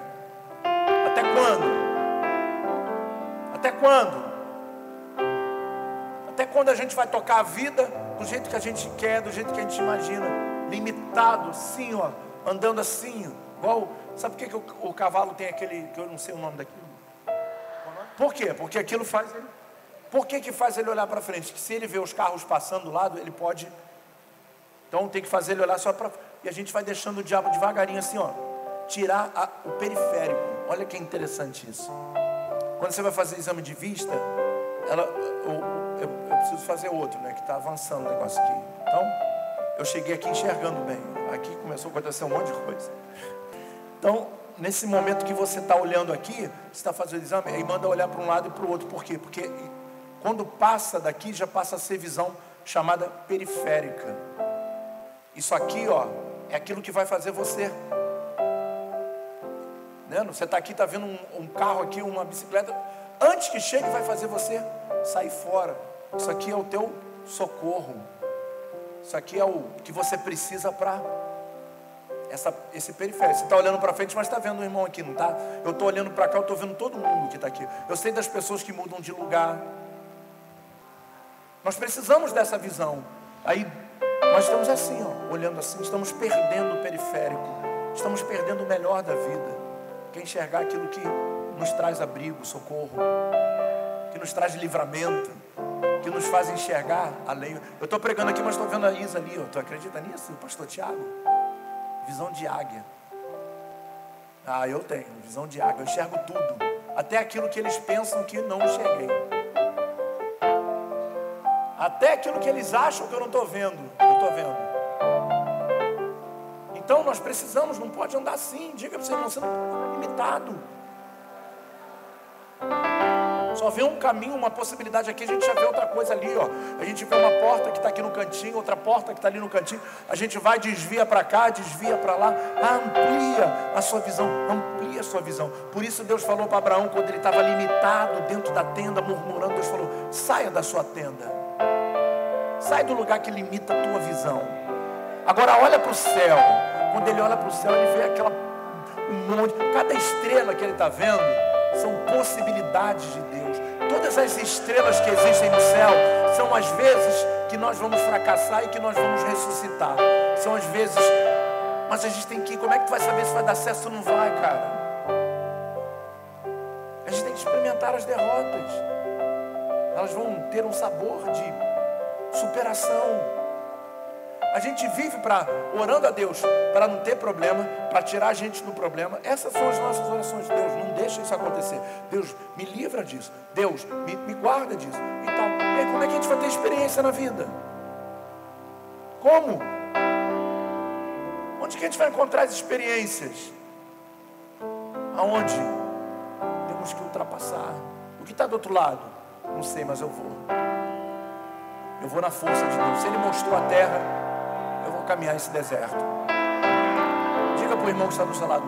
A: Até quando? Até quando? Até quando a gente vai tocar a vida do jeito que a gente quer, do jeito que a gente imagina, limitado, assim, ó, andando assim, igual. Sabe por que, que o, o cavalo tem aquele, que eu não sei o nome daquilo? Por quê? Porque aquilo faz ele. Por que, que faz ele olhar para frente? Que se ele vê os carros passando do lado, ele pode. Então tem que fazer ele olhar só para. E a gente vai deixando o diabo devagarinho assim, ó. Tirar a, o periférico. Olha que interessante isso. Quando você vai fazer exame de vista, ela, eu, eu, eu preciso fazer outro, né? Que está avançando o negócio aqui. Então, eu cheguei aqui enxergando bem. Aqui começou a acontecer um monte de coisa. Então, nesse momento que você está olhando aqui, você está fazendo o exame, aí manda olhar para um lado e para o outro. Por quê? Porque quando passa daqui, já passa a ser visão chamada periférica. Isso aqui, ó, é aquilo que vai fazer você. Né? Você está aqui, está vendo um, um carro aqui, uma bicicleta. Antes que chegue, vai fazer você sair fora. Isso aqui é o teu socorro. Isso aqui é o que você precisa para essa, esse periférico. Você está olhando para frente, mas está vendo o irmão aqui, não está? Eu estou olhando para cá, eu estou vendo todo mundo que está aqui. Eu sei das pessoas que mudam de lugar. Nós precisamos dessa visão. Aí nós estamos assim, ó, olhando assim, estamos perdendo o periférico, estamos perdendo o melhor da vida. Quer enxergar aquilo que nos traz abrigo, socorro, que nos traz livramento, que nos faz enxergar além. Eu estou pregando aqui, mas estou vendo a Isa ali. Tu acredita nisso, o pastor Tiago? Visão de águia. Ah, eu tenho visão de águia. Eu enxergo tudo, até aquilo que eles pensam que não enxerguei. Até aquilo que eles acham que eu não estou vendo, eu estou vendo. Então nós precisamos, não pode andar assim. Diga para você, não, você não andar limitado. Só vê um caminho, uma possibilidade aqui, a gente já vê outra coisa ali, ó. A gente vê uma porta que está aqui no cantinho, outra porta que está ali no cantinho. A gente vai, desvia para cá, desvia para lá. amplia a sua visão, amplia a sua visão. Por isso Deus falou para Abraão, quando ele estava limitado dentro da tenda, murmurando, Deus falou: saia da sua tenda. Sai do lugar que limita a tua visão. Agora olha para o céu. Quando ele olha para o céu, ele vê aquela um monte, cada estrela que ele está vendo são possibilidades de Deus. Todas as estrelas que existem no céu são as vezes que nós vamos fracassar e que nós vamos ressuscitar. São as vezes, mas a gente tem que ir. Como é que tu vai saber se vai dar certo ou não vai, cara? A gente tem que experimentar as derrotas. Elas vão ter um sabor de superação. A gente vive para orando a Deus para não ter problema, para tirar a gente do problema. Essas são as nossas orações. Deus, não deixa isso acontecer. Deus, me livra disso. Deus, me, me guarda disso. Então, e como é que a gente vai ter experiência na vida? Como? Onde que a gente vai encontrar as experiências? Aonde? Temos que ultrapassar. O que está do outro lado? Não sei, mas eu vou. Eu vou na força de Deus. Ele mostrou a terra, caminhar esse deserto. Diga para o irmão que está do seu lado: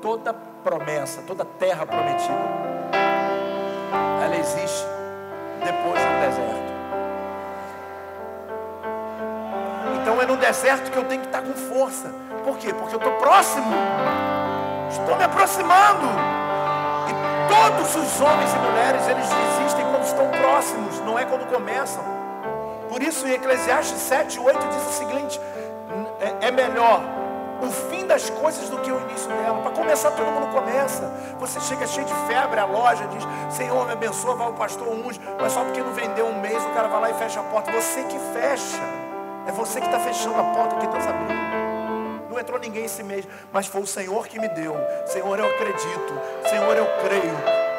A: toda promessa, toda terra prometida, ela existe depois do deserto. Então é no deserto que eu tenho que estar com força. Por quê? Porque eu estou próximo. Estou me aproximando. E todos os homens e mulheres, eles desistem quando estão próximos, não é quando começam. Por isso, em Eclesiastes 7, 8 diz o seguinte: é, é melhor o fim das coisas do que o início dela. Para começar, todo mundo começa. Você chega cheio de febre à loja, diz: Senhor, me abençoa, vai o pastor unge. Mas só porque não vendeu um mês, o cara vai lá e fecha a porta. Você que fecha. É você que está fechando a porta que Deus abriu. Não entrou ninguém esse mês, mas foi o Senhor que me deu. Senhor, eu acredito. Senhor, eu creio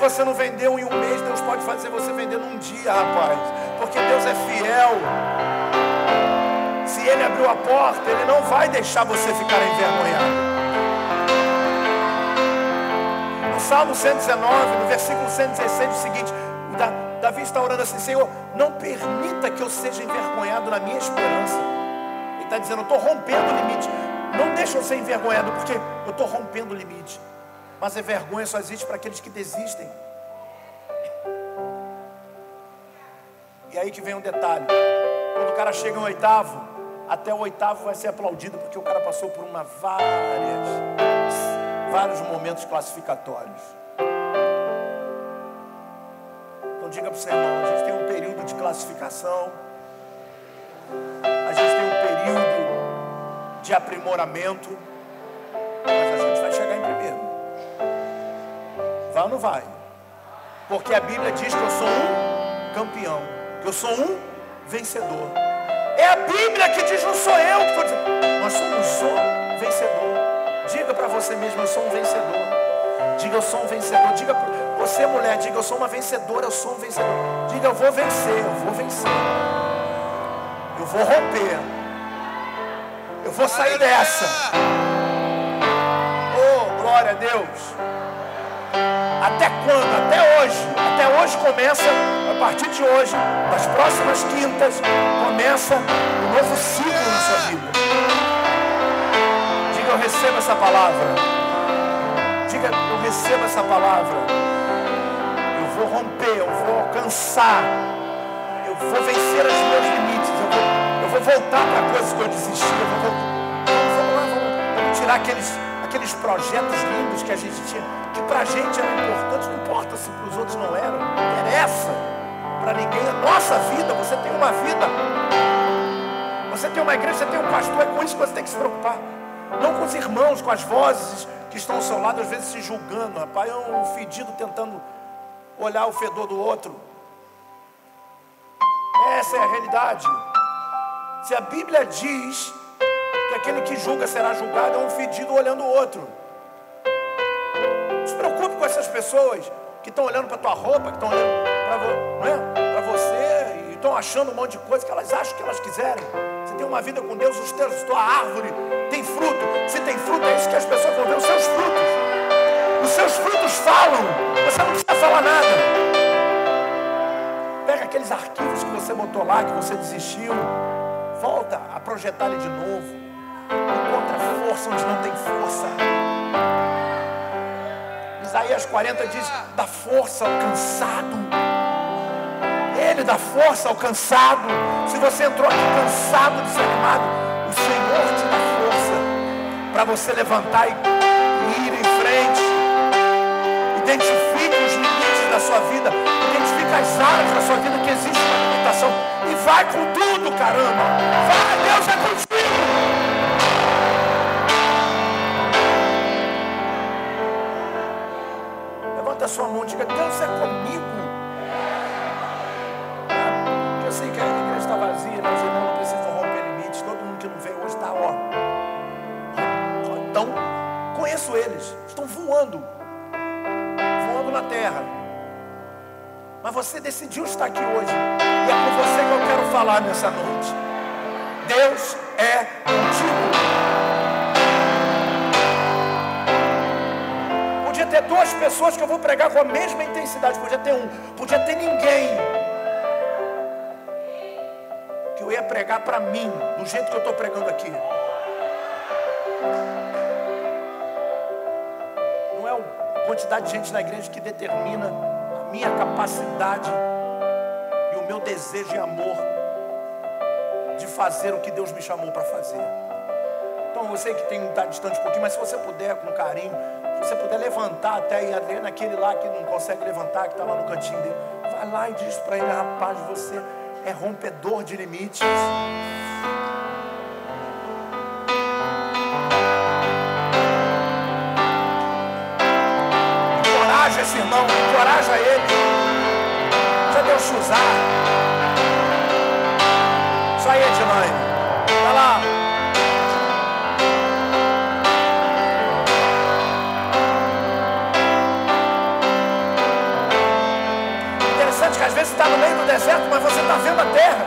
A: você não vendeu em um mês, Deus pode fazer você vender num dia, rapaz. Porque Deus é fiel. Se Ele abriu a porta, Ele não vai deixar você ficar envergonhado. No Salmo 119, no versículo 116, diz o seguinte: Davi está orando assim, Senhor, não permita que eu seja envergonhado na minha esperança. Ele está dizendo, eu estou rompendo o limite. Não deixa eu ser envergonhado, porque eu estou rompendo o limite. Mas a vergonha só existe para aqueles que desistem. E aí que vem um detalhe: quando o cara chega em oitavo, até o oitavo vai ser aplaudido, porque o cara passou por uma várias, vários momentos classificatórios. diga para o irmão, a gente tem um período de classificação, a gente tem um período de aprimoramento, mas a gente Vai ou não vai? Porque a Bíblia diz que eu sou um campeão, que eu sou um vencedor. É a Bíblia que diz, não sou eu que estou dizendo. Nós somos um vencedor. Diga para você mesmo, eu sou um vencedor. Diga, eu sou um vencedor. Diga para você, mulher, diga, eu sou uma vencedora, eu sou um vencedor. Diga, eu vou vencer, eu vou vencer. Eu vou romper. Eu vou sair dessa. Oh, glória a Deus. Até quando? Até hoje. Até hoje começa, a partir de hoje, das próximas quintas, começa um novo ciclo na sua vida. Diga, eu recebo essa palavra. Diga, eu recebo essa palavra. Eu vou romper, eu vou alcançar. Eu vou vencer os meus limites. Eu vou, eu vou voltar para coisas que eu desisti. Eu vou, vamos lá, vamos, vamos tirar aqueles, aqueles projetos lindos que a gente tinha que para a gente era importante, não importa se para os outros não era, não interessa para ninguém. A nossa vida, você tem uma vida, você tem uma igreja, você tem um pastor, é com isso que você tem que se preocupar. Não com os irmãos, com as vozes que estão ao seu lado, às vezes se julgando. Rapaz, é um fedido tentando olhar o fedor do outro. Essa é a realidade. Se a Bíblia diz que aquele que julga será julgado, é um fedido olhando o outro se preocupe com essas pessoas que estão olhando para tua roupa, que estão olhando para é? você e estão achando um monte de coisa que elas acham que elas quiserem. Você tem uma vida com Deus, os teus, tua árvore tem fruto. Se tem fruto, é isso que as pessoas vão ver, os seus frutos. Os seus frutos falam. Você não precisa falar nada. Pega aqueles arquivos que você botou lá, que você desistiu. Volta a projetar ele de novo. Encontra força onde não tem força. Isaías 40 diz: dá força ao cansado. Ele dá força ao cansado. Se você entrou aqui cansado, desanimado, o Senhor te dá força para você levantar e ir em frente. Identifique os limites da sua vida. Identifique as áreas da sua vida que existe uma limitação. Vai com tudo, caramba. Vai, Deus é contigo. levanta a sua mão e diga: Deus é comigo. Eu sei que a igreja está vazia, mas irmãos não precisam romper limites. Todo mundo que não veio hoje está, ó. Então, conheço eles, estão voando, voando na terra. Mas você decidiu estar aqui hoje, é com você que eu quero falar nessa noite. Deus é contigo. ter duas pessoas que eu vou pregar com a mesma intensidade. Podia ter um, podia ter ninguém. Que eu ia pregar para mim, do jeito que eu estou pregando aqui. Não é a quantidade de gente na igreja que determina a minha capacidade meu desejo e amor de fazer o que Deus me chamou para fazer. Então você que tem estar distante um pouquinho, mas se você puder, com carinho, se você puder levantar até ir ali naquele lá que não consegue levantar, que está lá no cantinho dele, vai lá e diz para ele, rapaz, você é rompedor de limites. Encoraja esse irmão, encoraja ele. Já deu chuzar. Isso aí, Edilane. Vai lá. às vezes está no meio do deserto, mas você está vendo a terra.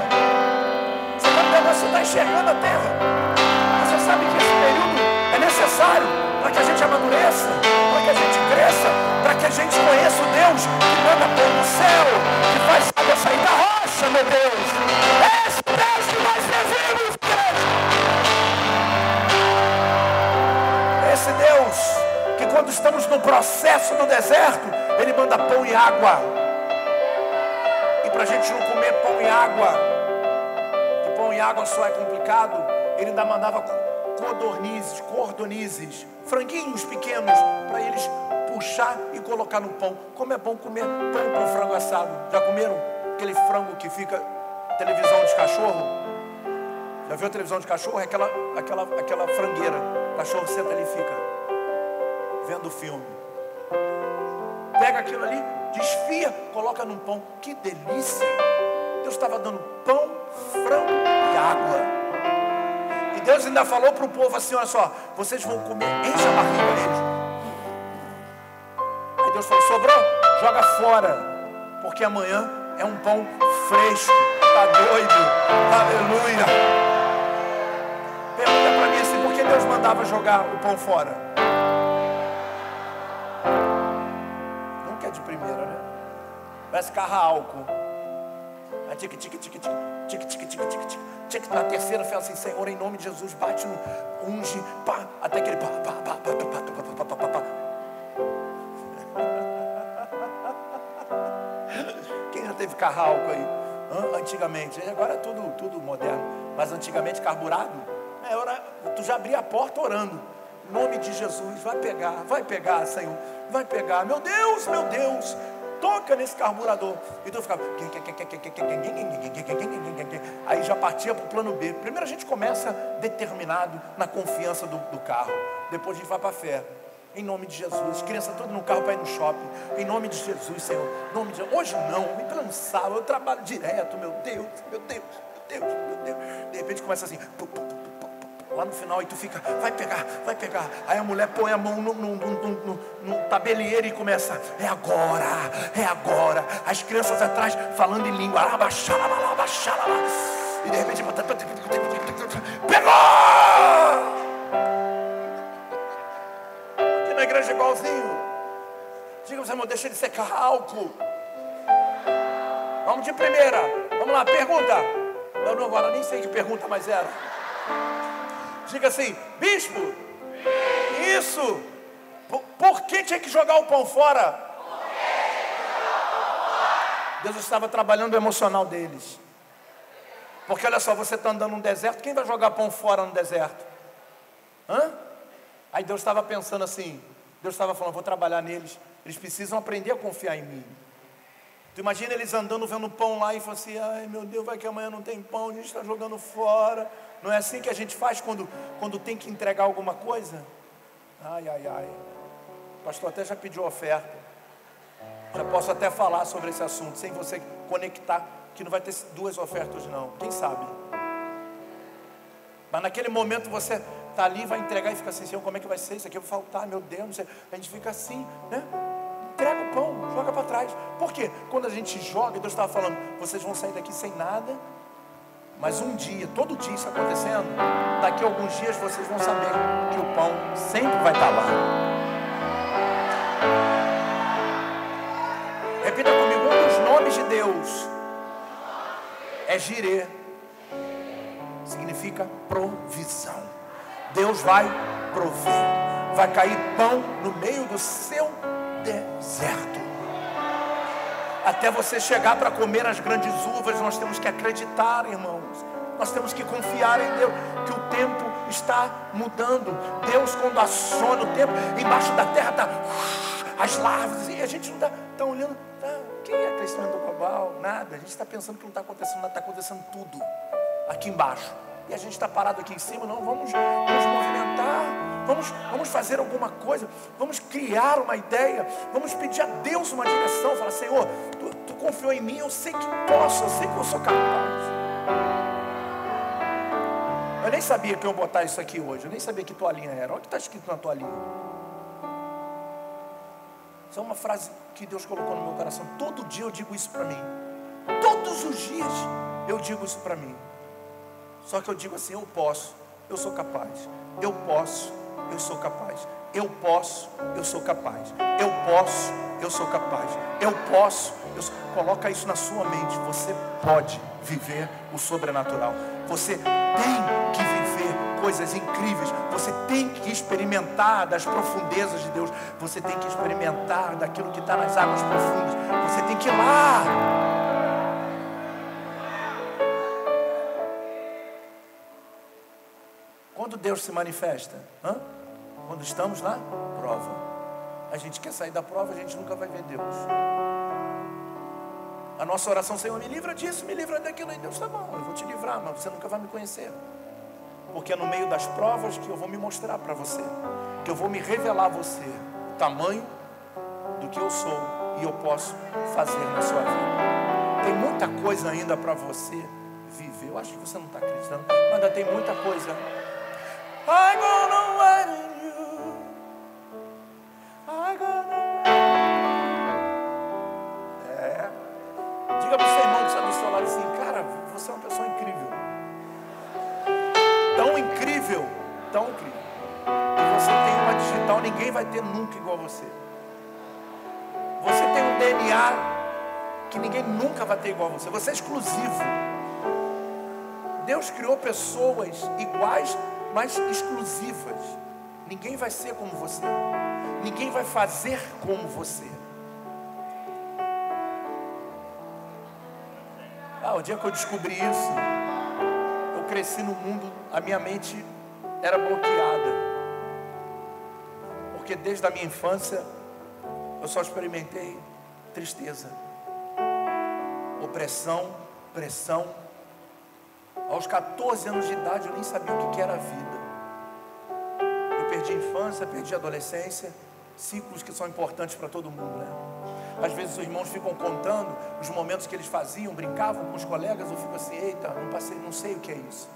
A: Você está enxergando a terra. Você sabe que esse período é necessário para que a gente amadureça, para que a gente cresça, para que a gente conheça o Deus que manda pôr no céu, que faz água sair da rocha, meu Deus. Esse Deus que nós servimos, igreja. Esse Deus que quando estamos no processo do deserto, Ele manda pão e água para a gente não comer pão e água, que pão e água só é complicado, ele ainda mandava codornizes, cordonizes, franguinhos pequenos, para eles puxar e colocar no pão. Como é bom comer pão com frango assado. Já comeram aquele frango que fica televisão de cachorro? Já viu a televisão de cachorro? É aquela, aquela, aquela frangueira. O cachorro senta ali e fica vendo o filme. Pega aquilo ali, desfia, coloca num pão. Que delícia! Deus estava dando pão, frango e água. Deus ainda falou para o povo assim: olha só, vocês vão comer, enche a barriga deles. Aí Deus falou: sobrou? Joga fora. Porque amanhã é um pão fresco. Está doido? Aleluia. Pergunta para mim assim: por que Deus mandava jogar o pão fora? Nunca é de primeira, né? Parece carro álcool. Aí tique, tique, tique, tique, tique, tique, tique, tique, tique, tique. Na terceira fala assim, Senhor, em nome de Jesus, bate no unge, pá, até que ele pá, pá, pá, pá, pá, pá, pá, pá, pá, pá. Quem já teve carro álcool aí? Antigamente, agora é tudo, tudo moderno, mas antigamente carburado, é hora, tu já abria a porta orando. Em nome de Jesus, vai pegar, vai pegar, Senhor, vai pegar. Meu Deus, meu Deus, toca nesse carburador. E tu ficava. Aí já partia para o plano B. Primeiro a gente começa determinado na confiança do, do carro. Depois a gente vai para a fé. Em nome de Jesus. Criança tudo no carro para ir no shopping. Em nome de Jesus, Senhor. Nome de. Hoje não, me cansava. Eu trabalho direto, meu Deus, meu Deus, meu Deus, meu Deus. De repente começa assim. Lá no final, aí tu fica, vai pegar, vai pegar. Aí a mulher põe a mão no, no, no, no, tabelieiro e começa, é agora, é agora. As crianças atrás falando em língua, e de repente, pegou! Aqui na igreja é igualzinho. Diga você, irmão, deixa ele secar álcool. Vamos de primeira. Vamos lá, pergunta. Eu não agora nem sei que pergunta mais era. Diga assim, bispo, isso. Por, que tinha que jogar o pão fora? Deus estava trabalhando o emocional deles. Porque olha só, você está andando no deserto, quem vai jogar pão fora no deserto? Hã? Aí Deus estava pensando assim, Deus estava falando, vou trabalhar neles, eles precisam aprender a confiar em mim. Tu imagina eles andando vendo pão lá e falando assim, ai meu Deus, vai que amanhã não tem pão, a gente está jogando fora. Não é assim que a gente faz quando, quando tem que entregar alguma coisa? Ai, ai, ai. O pastor até já pediu oferta. Já posso até falar sobre esse assunto, sem você conectar, que não vai ter duas ofertas, não. Quem sabe? Mas naquele momento você está ali, vai entregar e fica assim, Senhor, como é que vai ser? Isso aqui vai faltar, meu Deus, a gente fica assim, né? Entrega o pão, joga para trás. Por quê? Quando a gente joga, Deus estava falando, vocês vão sair daqui sem nada, mas um dia, todo dia isso acontecendo, daqui a alguns dias vocês vão saber que o pão sempre vai estar lá. Repita comigo, um dos nomes de Deus é Jirê. Significa provisão. Deus vai prover. Vai cair pão no meio do seu deserto. Até você chegar para comer as grandes uvas, nós temos que acreditar, irmãos. Nós temos que confiar em Deus, que o tempo está mudando. Deus, quando aciona o tempo, embaixo da terra está as larvas, e a gente não está tá olhando. Tá, que é crescimento global? Nada. A gente está pensando que não está acontecendo nada, está acontecendo tudo aqui embaixo. E a gente está parado aqui em cima, não, vamos nos movimentar vamos, vamos fazer alguma coisa, vamos criar uma ideia, vamos pedir a Deus uma direção. Fala, Senhor, tu, tu confiou em mim, eu sei que posso, eu sei que eu sou capaz. Eu nem sabia que eu ia botar isso aqui hoje, eu nem sabia que toalhinha era. Olha o que está escrito na toalhinha. Isso é uma frase que Deus colocou no meu coração. Todo dia eu digo isso para mim. Todos os dias eu digo isso para mim. Só que eu digo assim: eu posso, eu sou capaz, eu posso, eu sou capaz. Eu posso, eu sou capaz. Eu posso, eu sou capaz. Eu posso, eu sou... coloca isso na sua mente. Você pode viver o sobrenatural. Você tem que viver coisas incríveis. Você tem que experimentar das profundezas de Deus. Você tem que experimentar daquilo que está nas águas profundas. Você tem que ir lá. Deus se manifesta? Hã? Quando estamos na prova. a gente quer sair da prova, a gente nunca vai ver Deus. A nossa oração, Senhor, me livra disso, me livra daquilo. E Deus está bom, eu vou te livrar, mas você nunca vai me conhecer. Porque é no meio das provas que eu vou me mostrar para você, que eu vou me revelar a você o tamanho do que eu sou e eu posso fazer na sua vida. Tem muita coisa ainda para você viver. Eu acho que você não está acreditando, mas ainda tem muita coisa. I'm gonna wait in you. I'm gonna... É. Diga para o seu irmão que está do seu assim, cara, você é uma pessoa incrível. Tão incrível, tão incrível. Que você tem uma digital, ninguém vai ter nunca igual você. Você tem um DNA que ninguém nunca vai ter igual você. Você é exclusivo. Deus criou pessoas iguais, mas exclusivas. Ninguém vai ser como você. Ninguém vai fazer como você. Ah, o dia que eu descobri isso, eu cresci no mundo, a minha mente era bloqueada. Porque desde a minha infância eu só experimentei tristeza, opressão, pressão. Aos 14 anos de idade eu nem sabia o que era a vida. Eu perdi a infância, perdi a adolescência, ciclos que são importantes para todo mundo, né? Às vezes os irmãos ficam contando os momentos que eles faziam, brincavam com os colegas, eu fico assim, eita, não passei, não sei o que é isso.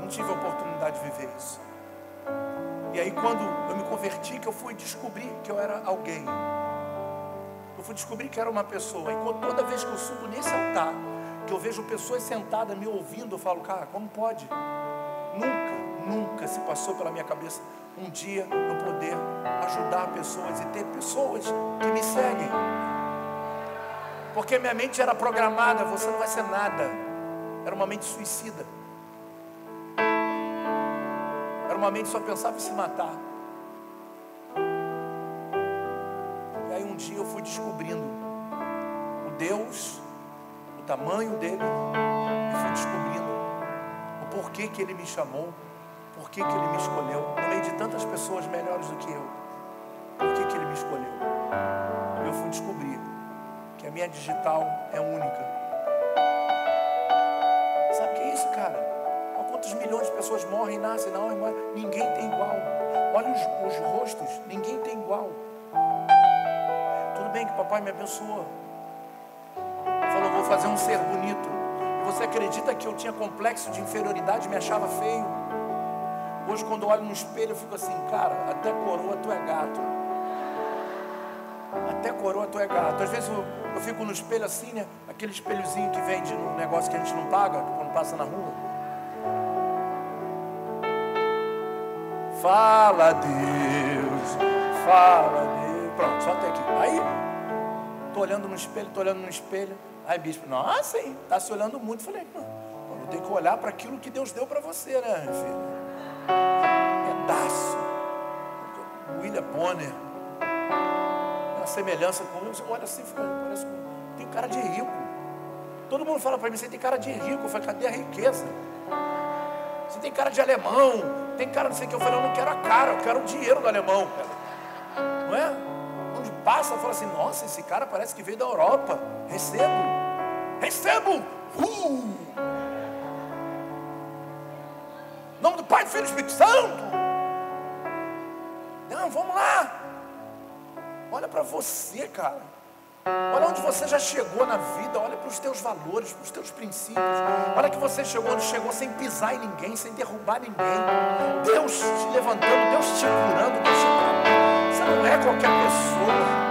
A: Não tive a oportunidade de viver isso. E aí quando eu me converti, que eu fui descobrir que eu era alguém. Eu fui descobrir que era uma pessoa. E toda vez que eu subo nesse altar, que eu vejo pessoas sentadas me ouvindo, eu falo, cara, como pode? Nunca, nunca se passou pela minha cabeça um dia eu poder ajudar pessoas e ter pessoas que me seguem. Porque minha mente era programada, você não vai ser nada. Era uma mente suicida. Era uma mente que só pensava em se matar. E aí um dia eu fui descobrindo o Deus, o tamanho dele, e fui descobrindo o porquê que ele me chamou, porquê que ele me escolheu, no meio de tantas pessoas melhores do que eu. Por que, ele me escolheu? Eu fui descobrir que a minha digital é única. Sabe o que é isso, cara? Olha quantos milhões de pessoas morrem, nascem, não, irmã, ninguém tem igual. Olha os, os rostos, ninguém tem igual. Tudo bem que papai me abençoou. Vou fazer um ser bonito. Você acredita que eu tinha complexo de inferioridade, me achava feio? Hoje, quando olho no espelho, eu fico assim, cara, até coroa tu é gato. Até coroa tu é gato. Às vezes eu, eu fico no espelho assim, né? Aquele espelhozinho que vende no negócio que a gente não paga, quando passa na rua. Fala Deus, fala Deus. Pronto, só até aqui. Aí, tô olhando no espelho, tô olhando no espelho. Aí, bispo, nossa, hein? Tá se olhando muito. Falei, não, eu tenho que olhar para aquilo que Deus deu para você, né, filho? Pedaço. William Bonner. Uma semelhança com eu. Olha assim, fica, parece tem cara de rico. Todo mundo fala para mim, você tem cara de rico. Eu falei, cadê a riqueza? Você tem cara de alemão, tem cara não sei o que. Eu falei, eu não quero a cara, eu quero o dinheiro do alemão. Cara. Não é? Passa, fala assim, nossa, esse cara parece que veio da Europa. Recebo, recebo. Uh! Nome do Pai, do Filho e do Espírito Santo. Não, vamos lá. Olha para você, cara. Olha onde você já chegou na vida, olha para os teus valores, para os teus princípios. Olha que você chegou, onde chegou sem pisar em ninguém, sem derrubar ninguém. Deus te levantando, Deus te curando, Deus te não é qualquer pessoa.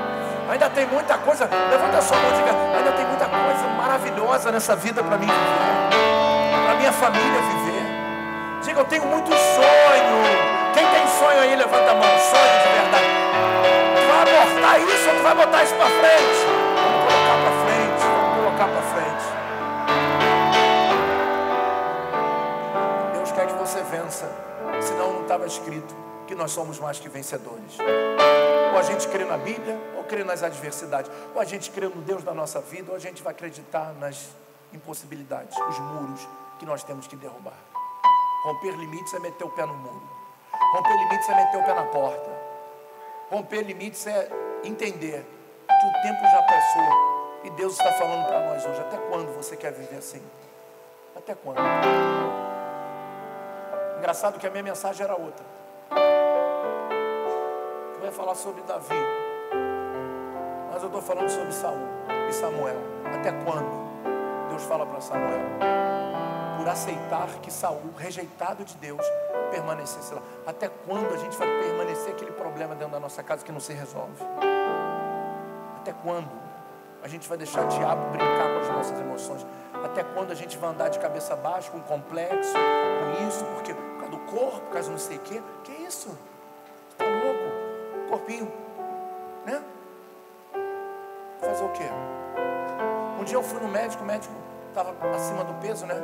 A: Ainda tem muita coisa, levanta a sua mão e diga, ainda tem muita coisa maravilhosa nessa vida para mim viver, para minha família viver. Diga, eu tenho muito sonho. Quem tem sonho aí, levanta a mão, sonho de verdade vai abortar isso ou tu vai botar isso para frente? Vamos colocar para frente, vamos colocar para frente. Deus quer que você vença, senão não estava escrito que nós somos mais que vencedores. Ou a gente crê na Bíblia, ou crê nas adversidades. Ou a gente crê no Deus da nossa vida, ou a gente vai acreditar nas impossibilidades, os muros que nós temos que derrubar. Romper limites é meter o pé no muro. Romper limites é meter o pé na porta. Romper limites é entender que o tempo já passou e Deus está falando para nós hoje. Até quando você quer viver assim? Até quando? Engraçado que a minha mensagem era outra. Eu ia falar sobre Davi. Mas eu estou falando sobre Saul e Samuel. Até quando? Deus fala para Samuel. Por aceitar que Saul, rejeitado de Deus, permanecesse lá. Até quando a gente vai permanecer aquele problema dentro da nossa casa que não se resolve? Até quando a gente vai deixar o diabo brincar com as nossas emoções? Até quando a gente vai andar de cabeça baixa, com complexo, com isso, porque por causa do corpo, por causa não sei o quê? Que isso? Está louco? Corpinho, né? Fazer o quê? Um dia eu fui no médico, o médico estava acima do peso, né?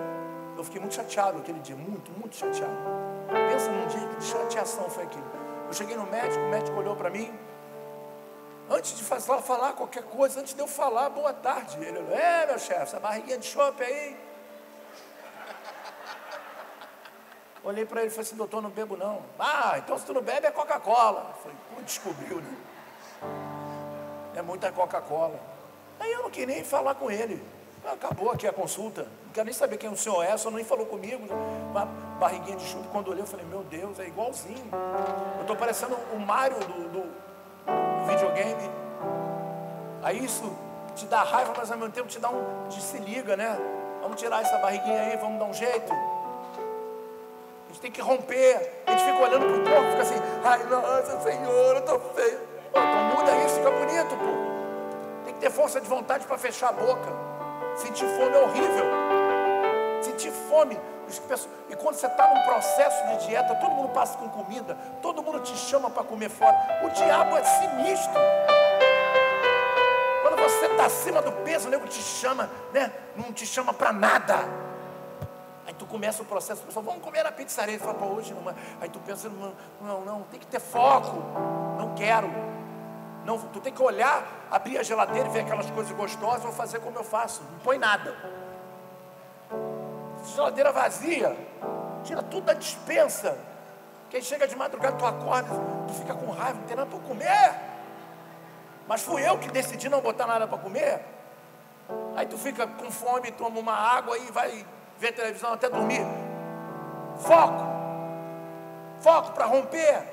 A: Eu fiquei muito chateado aquele dia, muito, muito chateado. Pensa num dia de chateação foi aquilo. Eu cheguei no médico, o médico olhou para mim. Antes de fazer, falar qualquer coisa, antes de eu falar, boa tarde. Ele olhou, é meu chefe, essa barriguinha de chope aí. Olhei para ele e falei assim, doutor, não bebo não. Ah, então se tu não bebe é Coca-Cola. Falei, pô, descobriu, né? É muita Coca-Cola. Aí eu não queria nem falar com ele. Acabou aqui a consulta. Não quero nem saber quem o senhor é, só nem falou comigo. Uma barriguinha de chumbo. Quando olhei, eu falei, meu Deus, é igualzinho. Eu estou parecendo o Mario do, do, do, videogame. Aí isso te dá raiva, mas ao mesmo tempo te dá um. Te se liga, né? Vamos tirar essa barriguinha aí, vamos dar um jeito. A gente tem que romper. A gente fica olhando para o corpo, fica assim, ai nossa Senhor, eu estou feio. Pô, então muda isso, fica bonito, pô. Tem que ter força de vontade para fechar a boca. Sentir fome é horrível. Sentir fome. E quando você está num processo de dieta, todo mundo passa com comida, todo mundo te chama para comer fora. O diabo é sinistro. Quando você está acima do peso, o nego te chama, né? Não te chama para nada. Aí tu começa o processo, pessoal, vamos comer na pizzaria. Ele fala, pô, hoje não. Aí tu pensa, não, não, não, tem que ter foco. Não quero. Não, tu tem que olhar, abrir a geladeira e ver aquelas coisas gostosas, vou fazer como eu faço. Não põe nada. Geladeira vazia, tira tudo da dispensa. Quem chega de madrugada, tu acorda, tu fica com raiva, não tem nada para comer. Mas fui eu que decidi não botar nada para comer. Aí tu fica com fome, toma uma água e vai ver televisão até dormir. Foco. Foco para romper.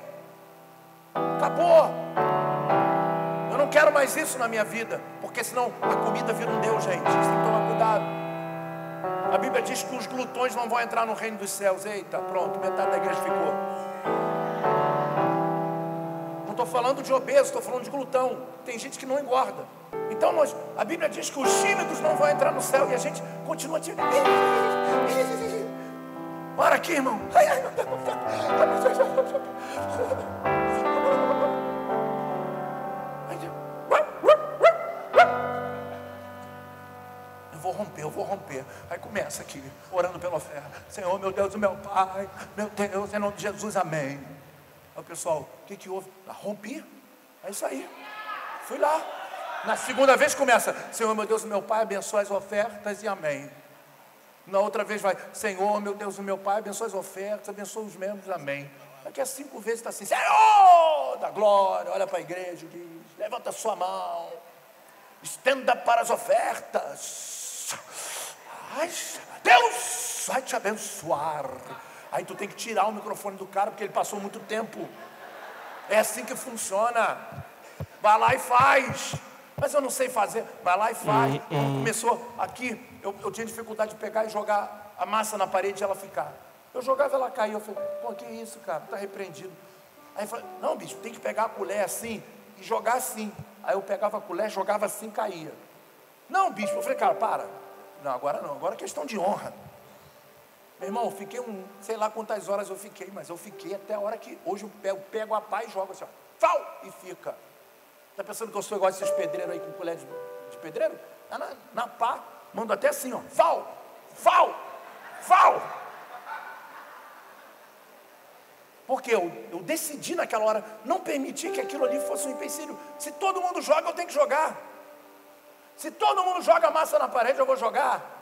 A: Acabou. Eu não quero mais isso na minha vida, porque senão a comida vira um Deus, gente. Você tem que tomar cuidado. A Bíblia diz que os glutões não vão entrar no reino dos céus. Eita, pronto, metade da igreja ficou. Estou falando de obeso, estou falando de glutão. Tem gente que não engorda. Então nós, a Bíblia diz que os tímidos não vão entrar no céu e a gente continua tímido. Para aqui, irmão. vou romper, eu vou romper. Aí começa aqui, orando pela oferta. Senhor, meu Deus, meu Pai, meu Deus, em nome de Jesus, amém. Aí o pessoal, o que que houve? Ah, rompi. É isso aí. Fui lá. Na segunda vez começa, Senhor, meu Deus, meu Pai, abençoa as ofertas e amém. Na outra vez vai, Senhor, meu Deus, meu Pai, abençoa as ofertas, abençoa os membros, amém. Daqui a cinco vezes está assim, Senhor da glória, olha para a igreja, diz, levanta a sua mão, estenda para as ofertas. Ai, Deus vai te abençoar. Aí tu tem que tirar o microfone do cara porque ele passou muito tempo. É assim que funciona. Vai lá e faz. Mas eu não sei fazer. Vai lá e faz. Hum, Quando hum. começou aqui, eu, eu, tinha dificuldade de pegar e jogar a massa na parede e ela ficar. Eu jogava ela cair. Eu falei, pô, que isso, cara? Tá repreendido. Aí eu falei, não, bicho, tem que pegar a colher assim e jogar assim. Aí eu pegava a colher, jogava assim, caía. Não, bispo, eu falei, cara, para. Não, agora não, agora é questão de honra. Meu irmão, eu fiquei um, sei lá quantas horas eu fiquei, mas eu fiquei até a hora que hoje eu pego, pego a pá e jogo assim, ó, fal, e fica. Está pensando que eu sou igual a esses pedreiros aí com colher de, de pedreiro? Na, na, na pá, mando até assim, ó, fal, fal, fal. Porque eu, eu decidi naquela hora não permitir que aquilo ali fosse um empecilho. Se todo mundo joga, eu tenho que jogar. Se todo mundo joga massa na parede, eu vou jogar.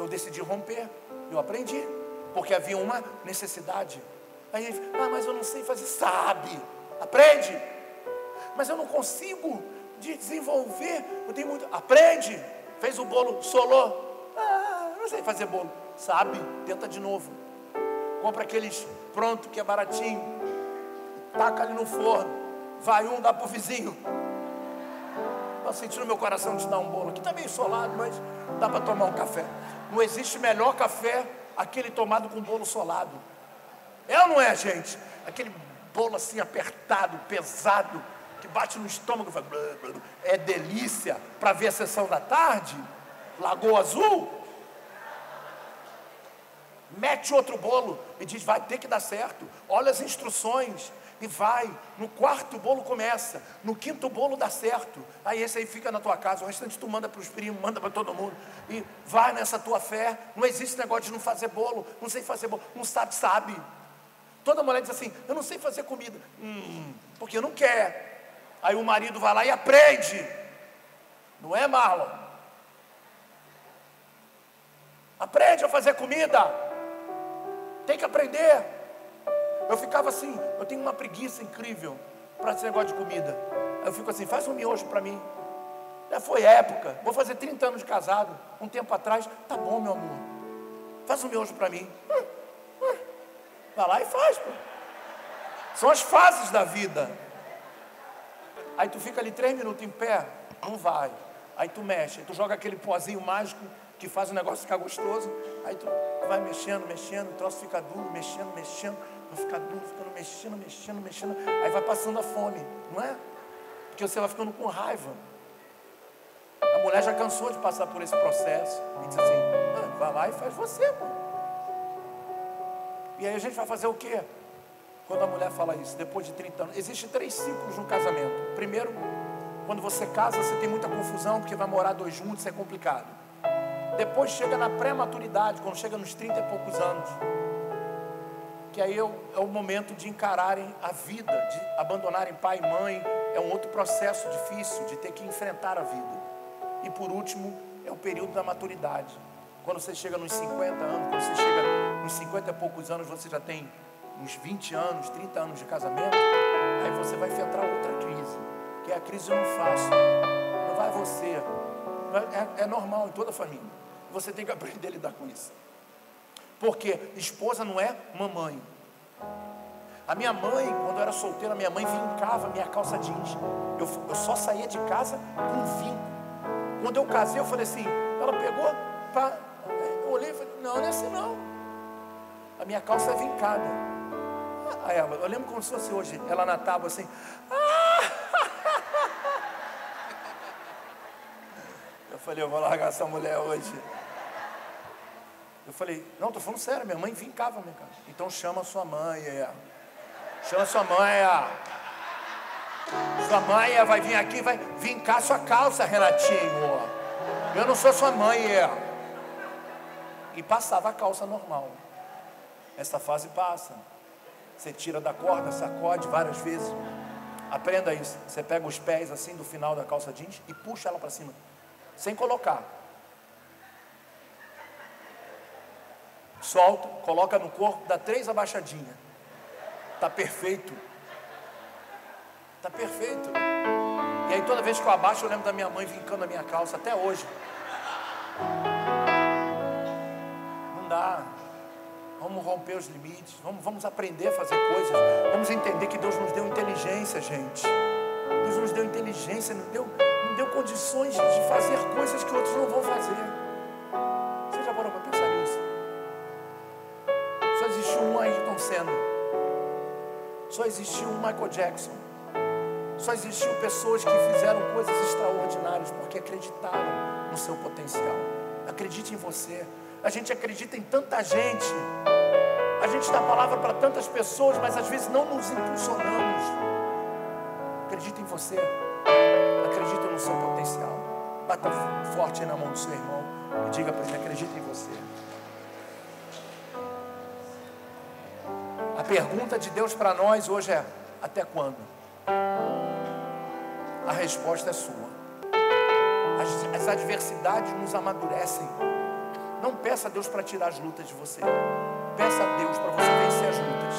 A: Eu decidi romper. Eu aprendi. Porque havia uma necessidade. Aí ele ah, mas eu não sei fazer. Sabe, aprende. Mas eu não consigo desenvolver. Eu tenho muito. Aprende. Fez o bolo, solou. Ah, não sei fazer bolo. Sabe, tenta de novo. Compra aqueles pronto que é baratinho. Taca ali no forno. Vai um, dá pro vizinho. Estou sentindo meu coração de dar um bolo. Aqui está meio solado, mas dá para tomar um café. Não existe melhor café aquele tomado com bolo solado. É ou não é, gente? Aquele bolo assim apertado, pesado, que bate no estômago. É delícia para ver a sessão da tarde. Lagoa Azul. Mete outro bolo e diz: vai ter que dar certo. Olha as instruções e vai. No quarto bolo começa, no quinto bolo dá certo. Aí esse aí fica na tua casa, o restante tu manda para os primos, manda para todo mundo. E vai nessa tua fé. Não existe negócio de não fazer bolo, não sei fazer bolo, não sabe, sabe. Toda mulher diz assim: eu não sei fazer comida, hum, porque não quer. Aí o marido vai lá e aprende. Não é, Marlon? Aprende a fazer comida. Tem que aprender. Eu ficava assim, eu tenho uma preguiça incrível para esse negócio de comida. Eu fico assim, faz um miojo para mim. Já foi época, vou fazer 30 anos de casado, um tempo atrás, tá bom, meu amor. Faz um miojo para mim. Vai lá e faz, pô. São as fases da vida. Aí tu fica ali três minutos em pé, não vai. Aí tu mexe, aí tu joga aquele pozinho mágico que faz o negócio ficar gostoso. Aí tu vai mexendo, mexendo, o troço fica duro, mexendo, mexendo vai ficar duro, ficando mexendo, mexendo, mexendo. Aí vai passando a fome, não é? Porque você vai ficando com raiva. A mulher já cansou de passar por esse processo. E diz assim: ah, vai lá e faz você, pô. E aí a gente vai fazer o quê? Quando a mulher fala isso, depois de 30 anos. Existem três ciclos no casamento. Primeiro, quando você casa, você tem muita confusão, porque vai morar dois juntos, é complicado. Depois chega na pré-maturidade, quando chega nos 30 e poucos anos que aí é o, é o momento de encararem a vida, de abandonarem pai e mãe, é um outro processo difícil de ter que enfrentar a vida. E por último, é o período da maturidade. Quando você chega nos 50 anos, quando você chega nos 50 e poucos anos, você já tem uns 20 anos, 30 anos de casamento, aí você vai enfrentar outra crise, que é a crise eu não faço. Não vai você. É, é normal em toda família. Você tem que [LAUGHS] aprender a lidar com isso. Porque esposa não é mamãe. A minha mãe, quando eu era solteira, minha mãe vincava minha calça jeans. Eu, eu só saía de casa com vinco. Quando eu casei, eu falei assim, ela pegou, pra, eu olhei e falei, não, não é assim não. A minha calça é vincada. Aí ela, eu lembro como se fosse hoje, ela na tábua assim. [LAUGHS] Eu falei, eu vou largar essa mulher hoje. Eu falei, não, estou falando sério, minha mãe vincava minha casa. Então chama sua mãe, é. Chama sua mãe, é. Sua mãe é, vai vir aqui, vai vincar sua calça, Renatinho. Eu não sou sua mãe, é. E passava a calça normal. Essa fase passa. Você tira da corda, sacode várias vezes. Aprenda isso. Você pega os pés assim do final da calça jeans e puxa ela para cima, sem colocar. Solta, coloca no corpo, dá três abaixadinhas. Está perfeito. Está perfeito. E aí toda vez que eu abaixo, eu lembro da minha mãe vincando a minha calça, até hoje. Não dá. Vamos romper os limites. Vamos, vamos aprender a fazer coisas. Vamos entender que Deus nos deu inteligência, gente. Deus nos deu inteligência, nos deu, nos deu condições de fazer coisas que outros não vão fazer. Senna. Só existiu um Michael Jackson. Só existiu pessoas que fizeram coisas extraordinárias porque acreditaram no seu potencial. Acredite em você. A gente acredita em tanta gente. A gente dá palavra para tantas pessoas, mas às vezes não nos impulsionamos. Acredita em você. Acredita no seu potencial. Bata forte na mão do seu irmão e diga para ele: acredita em você. pergunta de Deus para nós hoje é: até quando? A resposta é sua. As, as adversidades nos amadurecem. Não peça a Deus para tirar as lutas de você. Peça a Deus para você vencer as lutas.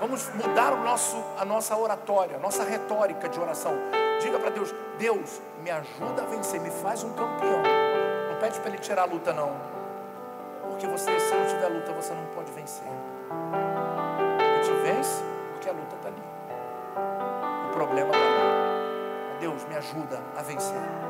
A: Vamos mudar o nosso, a nossa oratória, a nossa retórica de oração. Diga para Deus: Deus, me ajuda a vencer, me faz um campeão. Não pede para Ele tirar a luta, não. Porque você, se não tiver luta, você não pode vencer. E vence, porque a luta está ali. O problema está ali. Deus, me ajuda a vencer.